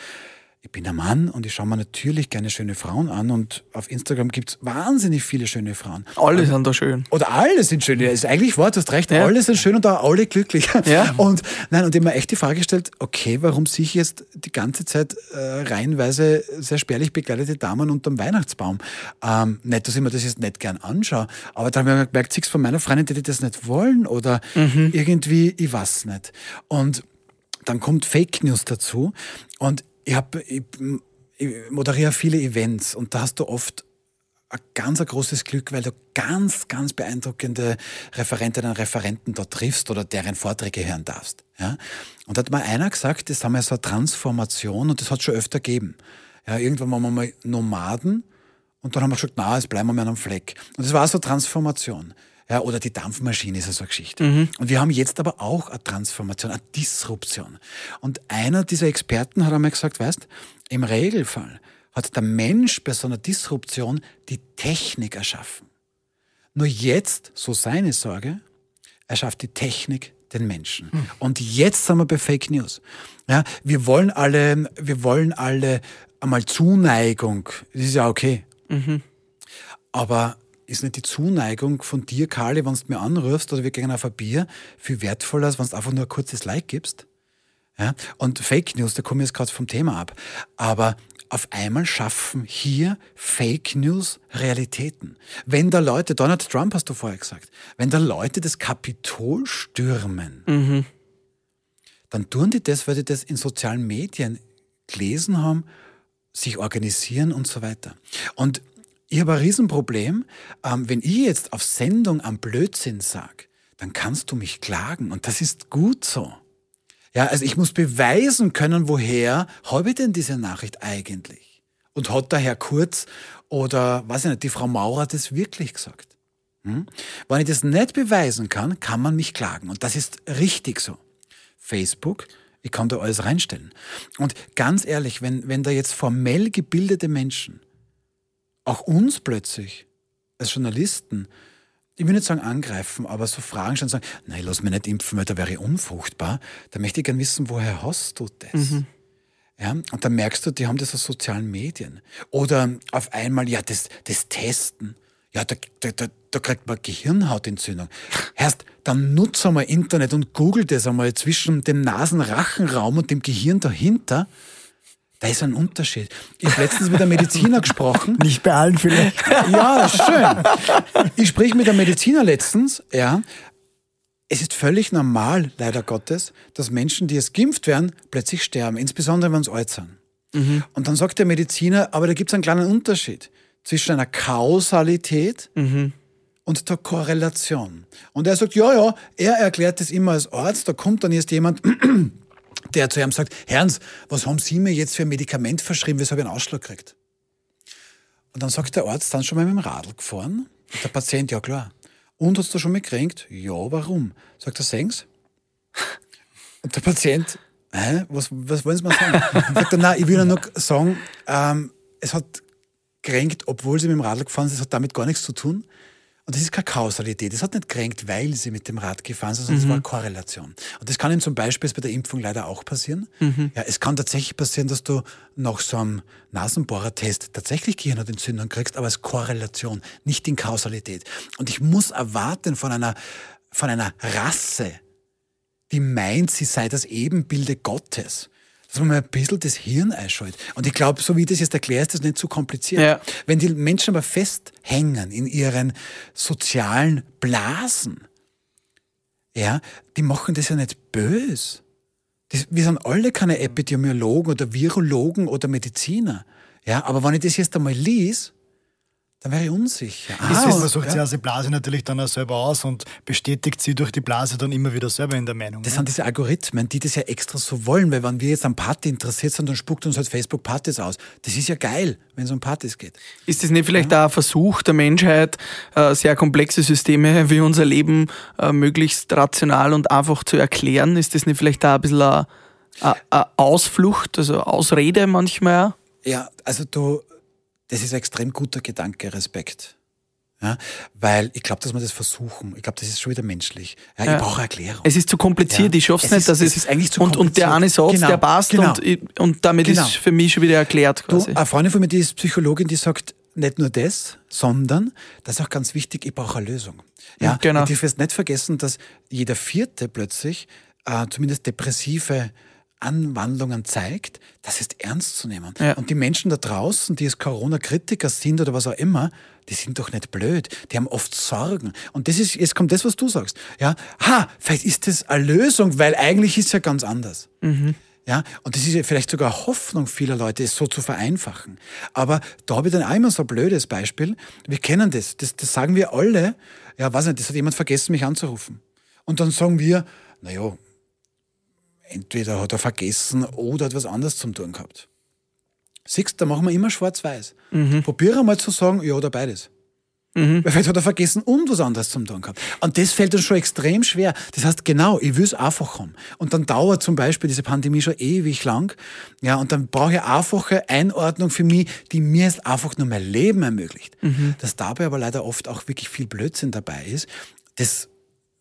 ich bin ein Mann und ich schaue mir natürlich gerne schöne Frauen an und auf Instagram gibt es wahnsinnig viele schöne Frauen. Alle sind da schön. Oder alle sind schön. Ja, ist eigentlich wahr, du hast recht, ja. alle sind schön und auch alle glücklich. Ja. Und nein, und ich habe mir echt die Frage gestellt, okay, warum sehe ich jetzt die ganze Zeit äh, reihenweise sehr spärlich bekleidete Damen unterm Weihnachtsbaum? Ähm, nicht, dass ich mir das jetzt nicht gern anschaue, aber da habe ich gemerkt, sechs von meiner Freundin, die das nicht wollen oder mhm. irgendwie, ich weiß nicht. Und dann kommt Fake News dazu und ich, hab, ich, ich moderiere viele Events und da hast du oft ein ganz ein großes Glück, weil du ganz, ganz beeindruckende Referentinnen und Referenten dort triffst oder deren Vorträge hören darfst. Ja? Und da hat mal einer gesagt, das haben wir so eine Transformation und das hat schon öfter gegeben. Ja, irgendwann waren wir mal Nomaden und dann haben wir gesagt, na, jetzt bleiben wir mehr am Fleck. Und das war so eine Transformation. Ja, oder die Dampfmaschine ist so eine Geschichte. Mhm. Und wir haben jetzt aber auch eine Transformation, eine Disruption. Und einer dieser Experten hat einmal gesagt, weißt, im Regelfall hat der Mensch bei so einer Disruption die Technik erschaffen. Nur jetzt, so seine Sorge, erschafft die Technik den Menschen. Mhm. Und jetzt sind wir bei Fake News. Ja, wir wollen alle, wir wollen alle einmal Zuneigung. Das ist ja okay. Mhm. Aber ist nicht die Zuneigung von dir, Karli, wenn du mir anrufst oder wir gehen auf ein Bier, viel wertvoller, als wenn du einfach nur ein kurzes Like gibst? Ja? Und Fake News, da komme ich jetzt gerade vom Thema ab. Aber auf einmal schaffen hier Fake News Realitäten. Wenn da Leute, Donald Trump hast du vorher gesagt, wenn da Leute das Kapitol stürmen, mhm. dann tun die das, weil die das in sozialen Medien gelesen haben, sich organisieren und so weiter. Und ich habe ein Riesenproblem. Ähm, wenn ich jetzt auf Sendung am Blödsinn sage, dann kannst du mich klagen. Und das ist gut so. Ja, also ich muss beweisen können, woher habe ich denn diese Nachricht eigentlich? Und hat der Herr Kurz oder, weiß ich nicht, die Frau Maurer das wirklich gesagt? Hm? Wenn ich das nicht beweisen kann, kann man mich klagen. Und das ist richtig so. Facebook, ich kann da alles reinstellen. Und ganz ehrlich, wenn, wenn da jetzt formell gebildete Menschen auch uns plötzlich als Journalisten, ich will nicht sagen angreifen, aber so Fragen stellen, sagen, nein, lass mich nicht impfen, weil da wäre ich unfruchtbar. Da möchte ich gerne wissen, woher hast du das? Mhm. Ja, und dann merkst du, die haben das aus sozialen Medien. Oder auf einmal, ja, das, das Testen. Ja, da, da, da kriegt man Gehirnhautentzündung. Heißt, dann nutze einmal Internet und google das einmal zwischen dem Nasenrachenraum und dem Gehirn dahinter Da ist ein Unterschied. Ich habe letztens mit einem Mediziner gesprochen. Nicht bei allen vielleicht. Ja, schön. Ich sprich mit einem Mediziner letztens, ja. Es ist völlig normal, leider Gottes, dass Menschen, die es geimpft werden, plötzlich sterben, insbesondere wenn sie alt sind. Mhm. Und dann sagt der Mediziner, aber da gibt es einen kleinen Unterschied zwischen einer Kausalität mhm. und der Korrelation. Und er sagt, ja, ja, er erklärt das immer als Arzt, da kommt dann jetzt jemand, der zu ihm sagt, Herrns, was haben Sie mir jetzt für ein Medikament verschrieben, weshalb ich einen Ausschlag kriegt? Und dann sagt der Arzt, dann schon mal mit dem Radl gefahren. Und der Patient, ja klar. Und hast du schon mal gekränkt? Ja, warum? Sagt er, sehen's? Und der Patient, hä, was, was wollen Sie mir sagen? sagt er, nein, ich will nur noch sagen, ähm, es hat kränkt, obwohl sie mit dem Radl gefahren sind, das hat damit gar nichts zu tun. Und das ist keine Kausalität. Das hat nicht kränkt, weil sie mit dem Rad gefahren sind, sondern mhm. das war eine Korrelation. Und das kann ihnen zum Beispiel bei der Impfung leider auch passieren. Mhm. Ja, es kann tatsächlich passieren, dass du nach so einem Nasenbohrertest tatsächlich Gehirnhautentzündung kriegst, aber als Korrelation, nicht in Kausalität. Und ich muss erwarten von einer, von einer Rasse, die meint, sie sei das Ebenbilde Gottes dass man mal ein bisschen das Hirn einschaltet. Und ich glaube, so wie ich das jetzt erkläre, ist das nicht zu kompliziert. Ja. Wenn die Menschen aber festhängen in ihren sozialen Blasen, ja, die machen das ja nicht böse. Das, wir sind alle keine Epidemiologen oder Virologen oder Mediziner. Ja, aber wenn ich das jetzt einmal lies, dann wäre ich unsicher. Ah, man sucht ja. sich die Blase natürlich dann auch selber aus und bestätigt sie durch die Blase dann immer wieder selber in der Meinung. Das ja? sind diese Algorithmen, die das ja extra so wollen, weil wenn wir jetzt an Party interessiert sind, dann spuckt uns halt Facebook Partys aus. Das ist ja geil, wenn es um Partys geht. Ist das nicht vielleicht ja. auch ein Versuch der Menschheit, äh, sehr komplexe Systeme wie unser Leben äh, möglichst rational und einfach zu erklären? Ist das nicht vielleicht auch ein bisschen eine Ausflucht, also Ausrede manchmal? Ja, also du das ist ein extrem guter Gedanke, Respekt. Ja, weil ich glaube, dass wir das versuchen. Ich glaube, das ist schon wieder menschlich. Ja, ja. Ich brauche Erklärung. Es ist zu kompliziert, ich schaffe es nicht. Dass es, ist eigentlich zu und, und der eine Satz, genau. der passt genau. und, und damit genau. ist für mich schon wieder erklärt. Quasi. Du, eine Freundin von mir, die ist Psychologin, die sagt, nicht nur das, sondern, das ist auch ganz wichtig, ich brauche eine Lösung. Ja, genau. Und ich wirst nicht vergessen, dass jeder Vierte plötzlich äh, zumindest depressive Anwandlungen zeigt, das ist ernst zu nehmen. Ja. Und die Menschen da draußen, die es Corona-Kritiker sind oder was auch immer, die sind doch nicht blöd. Die haben oft Sorgen. Und das ist, jetzt kommt das, was du sagst. Ja, ha, vielleicht ist das eine Lösung, weil eigentlich ist es ja ganz anders. Mhm. Ja, und das ist ja vielleicht sogar Hoffnung vieler Leute, es so zu vereinfachen. Aber da habe ich dann einmal so ein blödes Beispiel. Wir kennen das. das. Das sagen wir alle. Ja, weiß nicht, das hat jemand vergessen, mich anzurufen. Und dann sagen wir, naja, entweder hat er vergessen oder hat was anderes zum tun gehabt. Siehst da machen wir immer schwarz-weiß. Mhm. Probiere mal zu sagen, ja oder beides. Mhm. Weil vielleicht hat er vergessen und was anderes zum tun gehabt. Und das fällt uns schon extrem schwer. Das heißt, genau, ich will es einfach haben. Und dann dauert zum Beispiel diese Pandemie schon ewig lang. Ja, und dann brauche ich einfache Einordnung für mich, die mir jetzt einfach nur mein Leben ermöglicht. Mhm. Dass dabei aber leider oft auch wirklich viel Blödsinn dabei ist. Das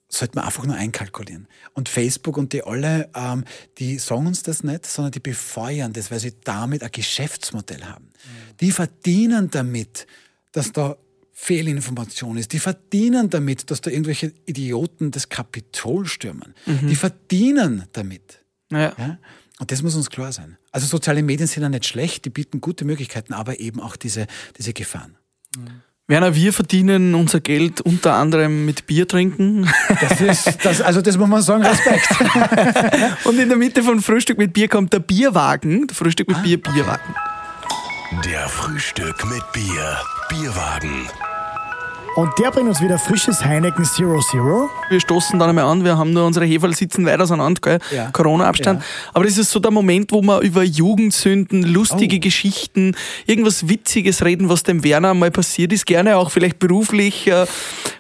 sollte man einfach nur einkalkulieren. Und Facebook und die alle, ähm, die sagen uns das nicht, sondern die befeuern das, weil sie damit ein Geschäftsmodell haben. Mhm. Die verdienen damit, dass da Fehlinformation ist. Die verdienen damit, dass da irgendwelche Idioten das Kapitol stürmen. Mhm. Die verdienen damit. Ja. ja. Und das muss uns klar sein. Also soziale Medien sind ja nicht schlecht, die bieten gute Möglichkeiten, aber eben auch diese, diese Gefahren. Mhm. Werner, wir verdienen unser Geld unter anderem mit Bier trinken. Das ist, das, also das muss man sagen, Respekt. Und in der Mitte von Frühstück mit Bier kommt der Bierwagen. Der Frühstück mit ah, Bier, Bierwagen. Der Frühstück mit Bier, Bierwagen. Und der bringt uns wieder frisches Heineken Zero Zero. Wir stoßen dann einmal an, wir haben nur unsere Heferl sitzen weit auseinander, gell? Ja. Corona-Abstand. Ja. Aber das ist so der Moment, wo wir über Jugendsünden, lustige oh. Geschichten, irgendwas Witziges reden, was dem Werner mal passiert ist. Gerne auch vielleicht beruflich. Äh,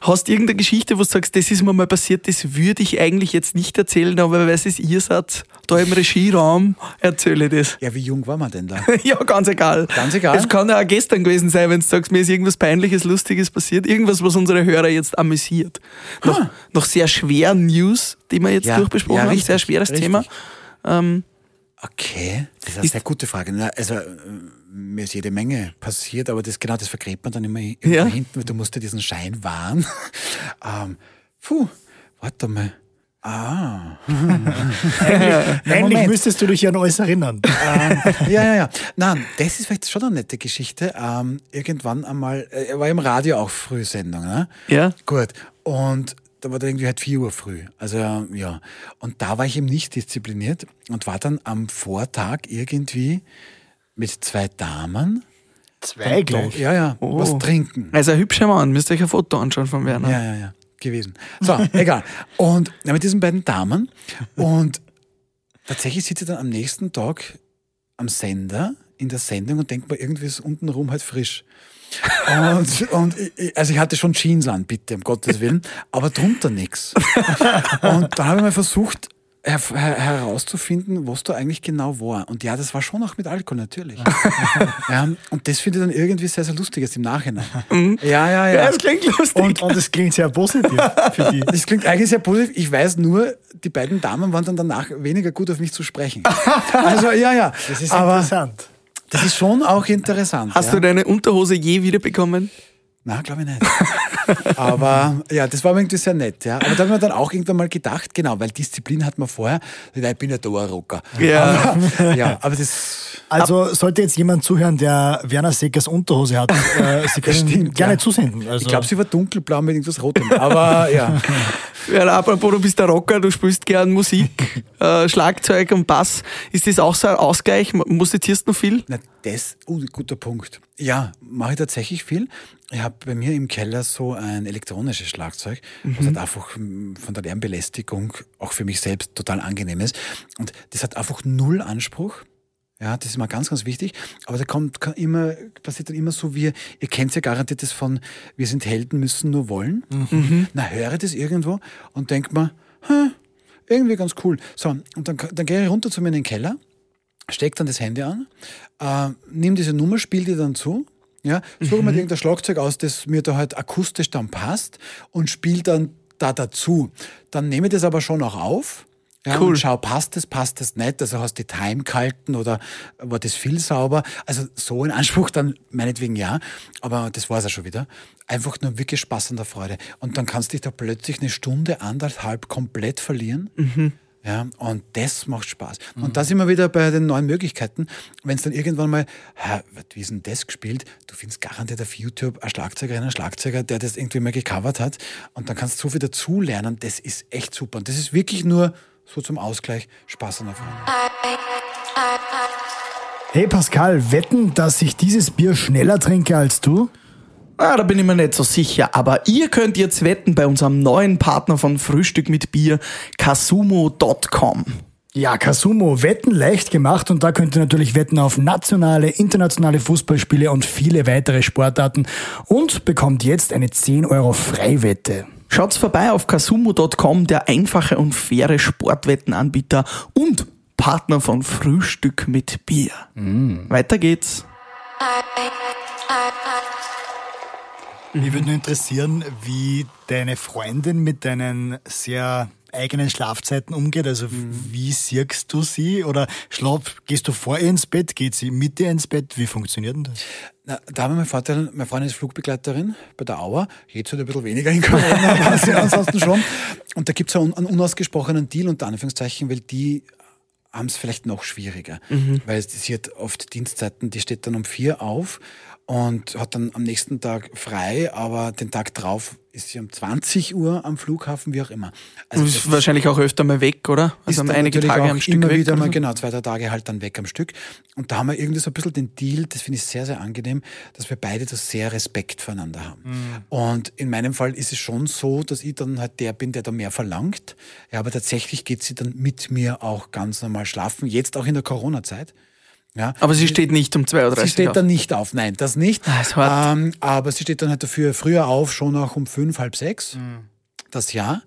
hast irgendeine Geschichte, wo du sagst, das ist mir mal passiert, das würde ich eigentlich jetzt nicht erzählen, aber weil es ihr seid, da im Regieraum, erzähle ich das. Ja, wie jung war man denn da? ja, ganz egal. Ganz egal. Es kann ja auch gestern gewesen sein, wenn du sagst, mir ist irgendwas Peinliches, Lustiges passiert irgendwas, was unsere Hörer jetzt amüsiert. Noch, ah. noch sehr schweren News, die wir jetzt ja, durchbesprochen ja, richtig, haben. Sehr schweres richtig. Thema. Ähm, okay, das ist eine sehr gute Frage. Also, äh, mir ist jede Menge passiert, aber das genau das vergräbt man dann immer ja. hinten, weil du musst dir diesen Schein wahren. ähm, puh, warte mal. Ah. Eigentlich, eigentlich müsstest du dich an alles erinnern. ähm, ja, ja, ja. Nein, das ist vielleicht schon eine nette Geschichte. Ähm, irgendwann einmal, äh, er war im Radio auch Frühsendung, ne? Ja. Gut. Und da war dann irgendwie halt 4 Uhr früh. Also ja. Und da war ich eben nicht diszipliniert und war dann am Vortag irgendwie mit zwei Damen. Zwei gleich? Ja, ja. Oh. Was trinken. Also ein hübscher Mann, müsst ihr euch ein Foto anschauen von Werner. Ja, ja, ja. Gewesen. So, egal. Und ja, mit diesen beiden Damen. Und tatsächlich sitze ich dann am nächsten Tag am Sender in der Sendung und denke mir, irgendwie ist untenrum halt frisch. Und, und ich, also ich hatte schon Jeans an, bitte, um Gottes Willen, aber drunter nichts. Und dann habe ich mal versucht, her her herauszufinden, was da eigentlich genau war. Und ja, das war schon auch mit Alkohol, natürlich. ja, und das finde ich dann irgendwie sehr, sehr lustig jetzt im Nachhinein. Ja, ja, ja. Ja, das klingt lustig. Und, und das klingt sehr positiv für die. Das klingt eigentlich sehr positiv. Ich weiß nur, die beiden Damen waren dann danach weniger gut auf mich zu sprechen. Also, ja, ja. Das ist Aber interessant. das ist schon auch interessant. Hast ja. du deine Unterhose je wiederbekommen? Na, glaube ich nicht. Aber ja, das war irgendwie sehr nett. Ja. Aber da haben wir dann auch irgendwann mal gedacht, genau, weil Disziplin hat man vorher, ich bin ja Dauerrocker. Ja. Aber, ja, aber das. Also sollte jetzt jemand zuhören, der Werner Seckers Unterhose hat, äh, Sie können Stimmt, gerne ja. zusenden. Also, Ich glaube, sie war dunkelblau mit irgendwas Rotem. Aber ja. Ja, apropos, du bist der Rocker, du spielst gern Musik, äh, Schlagzeug und Bass. Ist das auch so ein Ausgleich? Musizierst du noch viel? Na, das, uh, guter Punkt. Ja, mache ich tatsächlich viel. Ich habe bei mir im Keller so ein elektronisches Schlagzeug, was halt einfach mm, von der Lärmbelästigung auch für mich selbst total angenehm ist. Und das hat einfach null Anspruch. Ja, das ist mal ganz, ganz wichtig. Aber da kommt immer, passiert dann immer so wie, ihr kennt ja garantiert das von, wir sind Helden, müssen nur wollen. Na, höre das irgendwo und denk mal, hm, irgendwie ganz cool. So, und dann, dann gehe ich runter zu mir in den Keller steck dann das Handy an, äh, nimm diese Nummer, spiel die dann zu, ja, suche mir irgendein Schlagzeug aus, das mir da halt akustisch dann passt und spiel dann da dazu. Dann nehme ich das aber schon auch auf. Ja, Cool. Und schau, passt das, passt das nicht? Also hast du die Time gehalten oder war das viel sauber? Also so in Anspruch dann meinetwegen ja, aber das war es ja schon wieder. Einfach nur wirklich Spaß an der Freude. Und dann kannst du dich da plötzlich eine Stunde, anderthalb komplett verlieren. Ja, und das macht Spaß. Und da sind wir wieder bei den neuen Möglichkeiten. Wenn es dann irgendwann mal, hä, wie ist denn das gespielt? Du findest garantiert auf YouTube eine Schlagzeugerin, einen Schlagzeuger, der das irgendwie mal gecovert hat. Und dann kannst du so viel dazulernen. Das ist echt super. Und das ist wirklich nur so zum Ausgleich Spaß an der Freude. Hey Pascal, wetten, dass ich dieses Bier schneller trinke als du? Ah, da bin ich mir nicht so sicher. Aber ihr könnt jetzt wetten bei unserem neuen Partner von Frühstück mit Bier, kasumo.com. Ja, Kasumo, Wetten leicht gemacht und da könnt ihr natürlich wetten auf nationale, internationale Fußballspiele und viele weitere Sportarten und bekommt jetzt eine 10 Euro Freiwette. Schaut's vorbei auf kasumo.com, der einfache und faire Sportwettenanbieter und Partner von Frühstück mit Bier. Weiter geht's. Mich würde nur interessieren, wie deine Freundin mit deinen sehr eigenen Schlafzeiten umgeht. Also wie siehst du sie? Oder schlaf, gehst du vor ihr ins Bett? Geht sie mit dir ins Bett? Wie funktioniert denn das? Na, da haben wir meinen Vorteil, meine Freundin ist Flugbegleiterin bei der Auer, jetzt halt ein bisschen weniger in Corona, aber sie ansonsten schon. Und da gibt es einen unausgesprochenen Deal unter Anführungszeichen, weil die haben es vielleicht noch schwieriger. Weil sie hat oft Dienstzeiten, die steht dann um vier auf und hat dann am nächsten Tag frei, aber den Tag drauf ist sie um 20 Uhr am Flughafen, wie auch immer. Also Du das bist wahrscheinlich auch öfter mal weg, oder? Also ist einige Tage am Stück immer weg. wieder mal, so. genau, zwei, drei Tage halt dann weg am Stück. Und da haben wir irgendwie so ein bisschen den Deal, das finde ich sehr, sehr angenehm, dass wir beide da sehr Respekt voneinander haben. Und in meinem Fall ist es schon so, dass ich dann halt der bin, der da mehr verlangt. Ja, aber tatsächlich geht sie dann mit mir auch ganz normal schlafen, jetzt auch in der Corona-Zeit. Ja, Aber sie steht nicht um 2.30 Uhr Sie steht auf. dann nicht auf, nein, das nicht. Ah, ist hart. ähm, aber sie steht dann halt dafür früher auf, schon auch um fünf, halb sechs. Mhm. Das ja,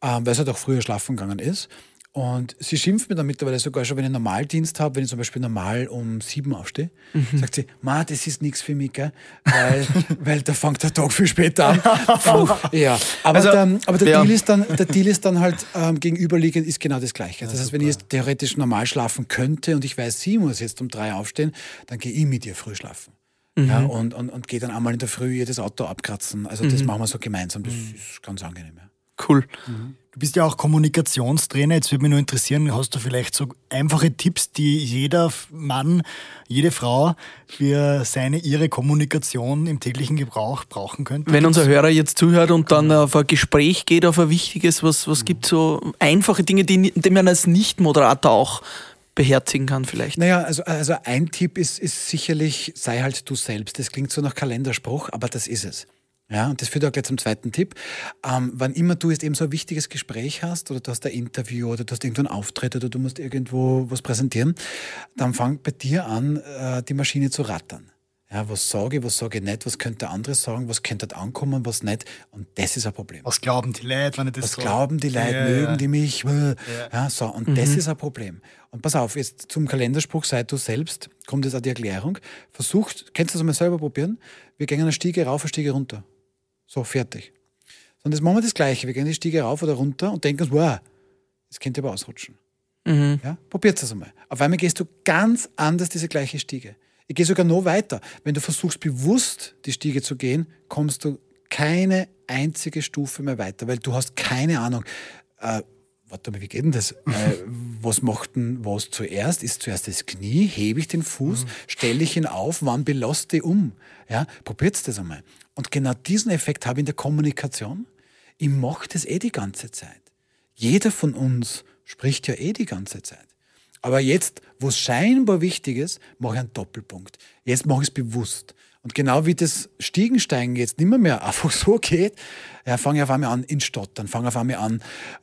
ähm, weil sie halt auch früher schlafen gegangen ist. Und sie schimpft mir dann mittlerweile sogar schon, wenn ich einen Normaldienst habe, wenn ich zum Beispiel normal um sieben aufstehe, Mhm. sagt sie, Ma, das ist nichts für mich, gell? Weil, weil da fängt der Tag viel später an. Puh, ja, aber, Also, der, aber der, ja. Deal ist dann, der Deal ist dann halt ähm, gegenüberliegend, ist genau das Gleiche. Das heißt, wenn ich jetzt theoretisch normal schlafen könnte und ich weiß, sie muss jetzt um drei aufstehen, dann gehe ich mit ihr früh schlafen. Ja, und, und, und gehe dann einmal in der Früh ihr das Auto abkratzen. Also das machen wir so gemeinsam. Das ist ganz angenehm. Ja. Cool. Du bist ja auch Kommunikationstrainer. Jetzt würde mich nur interessieren, hast du vielleicht so einfache Tipps, die jeder Mann, jede Frau für seine, ihre Kommunikation im täglichen Gebrauch brauchen könnte? Wenn unser Hörer jetzt zuhört und dann auf ein Gespräch geht, auf ein wichtiges, was, was gibt so einfache Dinge, die, die man als Nicht-Moderator auch beherzigen kann vielleicht? Naja, also, also ein Tipp ist, ist sicherlich, sei halt du selbst. Das klingt so nach Kalenderspruch, aber das ist es. Ja, und das führt auch gleich zum zweiten Tipp. Ähm, wann immer du jetzt eben so ein wichtiges Gespräch hast oder du hast ein Interview oder du hast irgendwo einen Auftritt oder du musst irgendwo was präsentieren, dann fang bei dir an, äh, die Maschine zu rattern. Ja, was sage ich, was sage ich nicht, was könnte andere sagen, was könnte ankommen, was nicht. Und das ist ein Problem. Was glauben die Leute, wenn ich das Was so glauben die Leute, Ja, mögen ja. die mich? Ja. so, und das ist ein Problem. Und pass auf, jetzt zum Kalenderspruch, sei du selbst, kommt jetzt auch die Erklärung. Versucht, kannst du das mal selber probieren? Wir gehen eine Stiege rauf, eine Stiege runter. So, fertig. Und jetzt machen wir das Gleiche. Wir gehen die Stiege rauf oder runter und denken uns, wow, das könnte aber ausrutschen. Ja? Probiert das einmal. Auf einmal gehst du ganz anders diese gleiche Stiege. Ich gehe sogar noch weiter. Wenn du versuchst, bewusst die Stiege zu gehen, kommst du keine einzige Stufe mehr weiter, weil du hast keine Ahnung. Äh, warte mal, wie geht denn das? äh, was macht denn was zuerst? Ist zuerst das Knie? Hebe ich den Fuß? Stelle ich ihn auf? Wann belaste ich um? Ja, probiert das einmal. Und genau diesen Effekt habe ich in der Kommunikation. Ich mache das eh die ganze Zeit. Jeder von uns spricht ja eh die ganze Zeit. Aber jetzt, wo es scheinbar wichtig ist, mache ich einen Doppelpunkt. Jetzt mache ich es bewusst. Und genau wie das Stiegensteigen jetzt nicht mehr, mehr einfach so geht, ja, fange ich auf einmal an in Stottern, fange auf einmal an,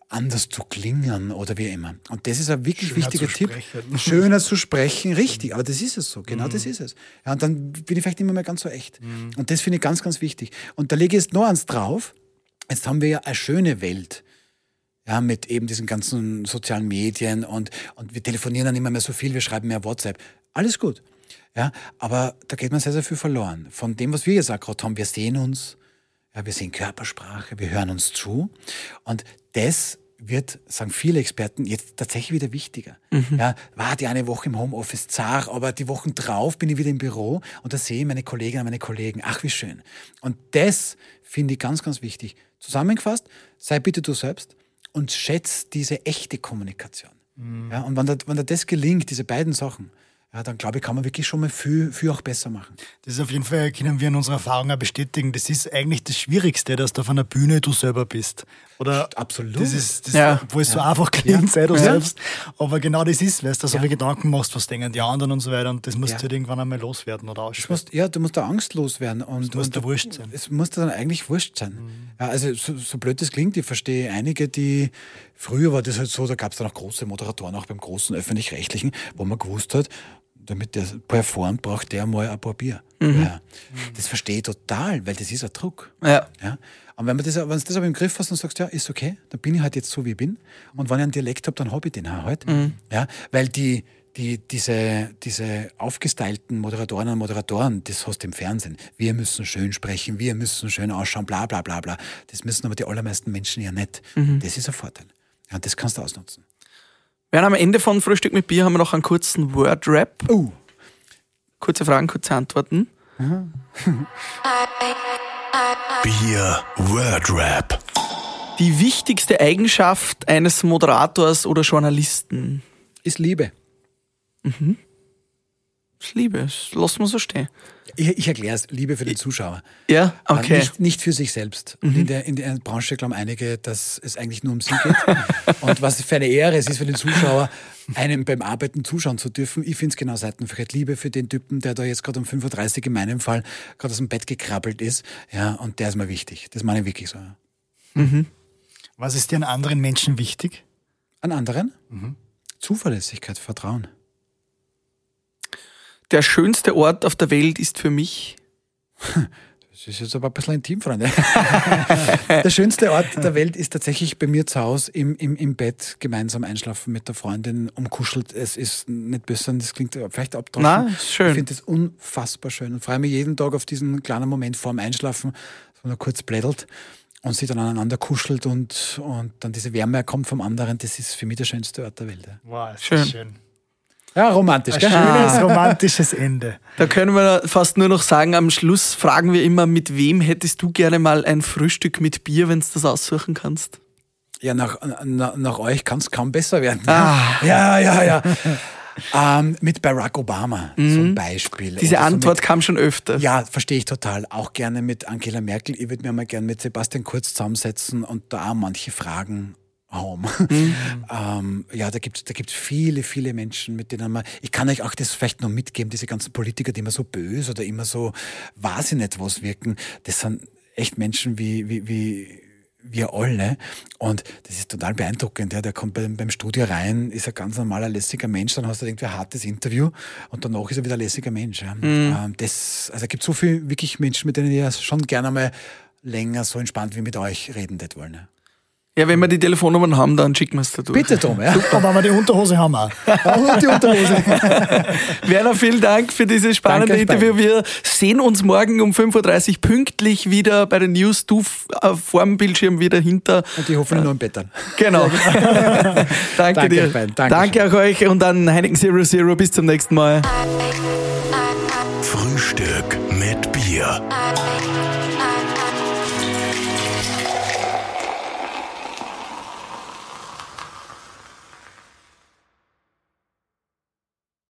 anders zu klingen oder wie immer. Und das ist ein wirklich Schöner wichtiger Tipp. sprechen. Schöner zu sprechen, richtig. Aber das ist es so, genau das ist es. Ja, und dann bin ich vielleicht immer mehr ganz so echt. Und das finde ich ganz, ganz wichtig. Und da lege ich jetzt noch eins drauf. Jetzt haben wir ja eine schöne Welt ja, mit eben diesen ganzen sozialen Medien und, und wir telefonieren dann immer mehr so viel, wir schreiben mehr WhatsApp. Alles gut. Ja, aber da geht man sehr, sehr viel verloren. Von dem, was wir jetzt auch gerade haben, wir sehen uns, ja, wir sehen Körpersprache, wir hören uns zu und das wird, sagen viele Experten, jetzt tatsächlich wieder wichtiger. Ja, war die eine Woche im Homeoffice zart, aber die Wochen drauf bin ich wieder im Büro und da sehe ich meine Kolleginnen und meine Kollegen. Ach, wie schön. Und das finde ich ganz, ganz wichtig. Zusammengefasst, sei bitte du selbst und schätz diese echte Kommunikation. Ja, und wenn dir das gelingt, diese beiden Sachen, ja, dann glaube ich, kann man wirklich schon mal viel, viel auch besser machen. Das ist auf jeden Fall, können wir in unserer Erfahrung auch bestätigen, das ist eigentlich das Schwierigste, dass du auf einer Bühne du selber bist. Oder Absolut. Das ist, das, Ja. wo es so einfach klingt, sei du Ja. selbst. Aber genau das ist, weil du so Ja. viele Gedanken machst, was denken die anderen und so weiter. Und das musst Ja. du halt irgendwann einmal loswerden oder musst, ja, du musst da angstlos werden. Und, Es muss dir wurscht sein. Es muss dir dann eigentlich wurscht sein. Ja, also so, so blöd das klingt, ich verstehe einige, die früher war das halt so, da gab es dann auch große Moderatoren, auch beim großen öffentlich-rechtlichen, wo man gewusst hat, damit der performt, braucht der mal ein paar Bier. Ja. Das verstehe ich total, weil das ist ein Druck. Ja. Ja? Und wenn man das, wenn du das aber im Griff hast und sagst, ja, ist okay, dann bin ich halt jetzt so, wie ich bin. Und wenn ich einen Dialekt habe, dann habe ich den auch halt. Ja? Weil die, die, diese, diese aufgestylten Moderatorinnen und Moderatoren, das hast du im Fernsehen. Wir müssen schön sprechen, wir müssen schön ausschauen, bla bla bla bla. Das müssen aber die allermeisten Menschen ja nicht. Das ist ein Vorteil. Ja, das kannst du ausnutzen. Wir haben am Ende von Frühstück mit Bier haben wir noch einen kurzen Word-Rap. Oh, Kurze Fragen, kurze Antworten. Bier Word Rap. Die wichtigste Eigenschaft eines Moderators oder Journalisten? ist Liebe. Ich liebe es. Lass mal so stehen. Ich, ich erkläre es, Liebe für den Zuschauer. Ja, Aber okay. Nicht, nicht für sich selbst. Und in, der, in der Branche glauben einige, dass es eigentlich nur um sie geht. und was für eine Ehre es ist für den Zuschauer, einem beim Arbeiten zuschauen zu dürfen. Ich finde es genau Seitenverkehrt. Liebe für den Typen, der da jetzt gerade um 5.30 Uhr in meinem Fall gerade aus dem Bett gekrabbelt ist. Ja, und der ist mir wichtig. Das meine ich wirklich so. ja. Was ist dir an anderen Menschen wichtig? An anderen? Zuverlässigkeit, Vertrauen. Der schönste Ort auf der Welt ist für mich. Das ist jetzt aber ein bisschen intim, Freunde. der schönste Ort der Welt ist tatsächlich bei mir zu Hause im, im, im Bett gemeinsam einschlafen mit der Freundin, umkuschelt. Es ist nicht besser, das klingt vielleicht abdroschen. Na, ist schön. Ich finde es unfassbar schön und freue mich jeden Tag auf diesen kleinen Moment vorm Einschlafen, wo man kurz plättelt und sich dann aneinander kuschelt und, und dann diese Wärme kommt vom anderen. Das ist für mich der schönste Ort der Welt. Wow, ist Schön. das schön. Ja, romantisch, Ein gell? schönes, romantisches Ende. Da können wir fast nur noch sagen, am Schluss fragen wir immer, mit wem hättest du gerne mal ein Frühstück mit Bier, wenn du das aussuchen kannst? Ja, nach, nach, nach euch kann es kaum besser werden. Ah. Ja, ja, ja. ähm, mit Barack Obama mhm. zum Beispiel. Diese Antwort mit, kam schon öfter. Ja, verstehe ich total. Auch gerne mit Angela Merkel. Ich würde mir mal gerne mit Sebastian Kurz zusammensetzen und da manche Fragen haben. Mhm. ähm, ja, da gibt es da gibt's viele, viele Menschen, mit denen man. Ich kann euch auch das vielleicht noch mitgeben, diese ganzen Politiker, die immer so böse oder immer so weiß ich nicht was wirken, das sind echt Menschen wie, wie, wie wir alle. Und das ist total beeindruckend. Ja. Der kommt beim, beim Studio rein, ist ein ganz normaler, lässiger Mensch, dann hast du irgendwie ein hartes Interview und danach ist er wieder ein lässiger Mensch. Ja. Mhm. Ähm, das, also es gibt so viele wirklich Menschen, mit denen ich schon gerne mal länger so entspannt wie mit euch reden wollen. Ja. Ja, wenn wir die Telefonnummern haben, dann schicken wir es da durch. Bitte, Tom. Ja. Super, wenn wir die Unterhose haben auch. Und die Unterhose. Werner, vielen Dank für dieses spannende Danke, Interview. Wir sehen uns morgen um 5.30 Uhr pünktlich wieder bei den News. Du äh, vor dem Bildschirm wieder hinter. Und die hoffentlich äh, nur im Bett dann. Genau. Danke, Danke dir. Danke, Danke auch euch und dann Heineken Zero Zero. Bis zum nächsten Mal. Frühstück.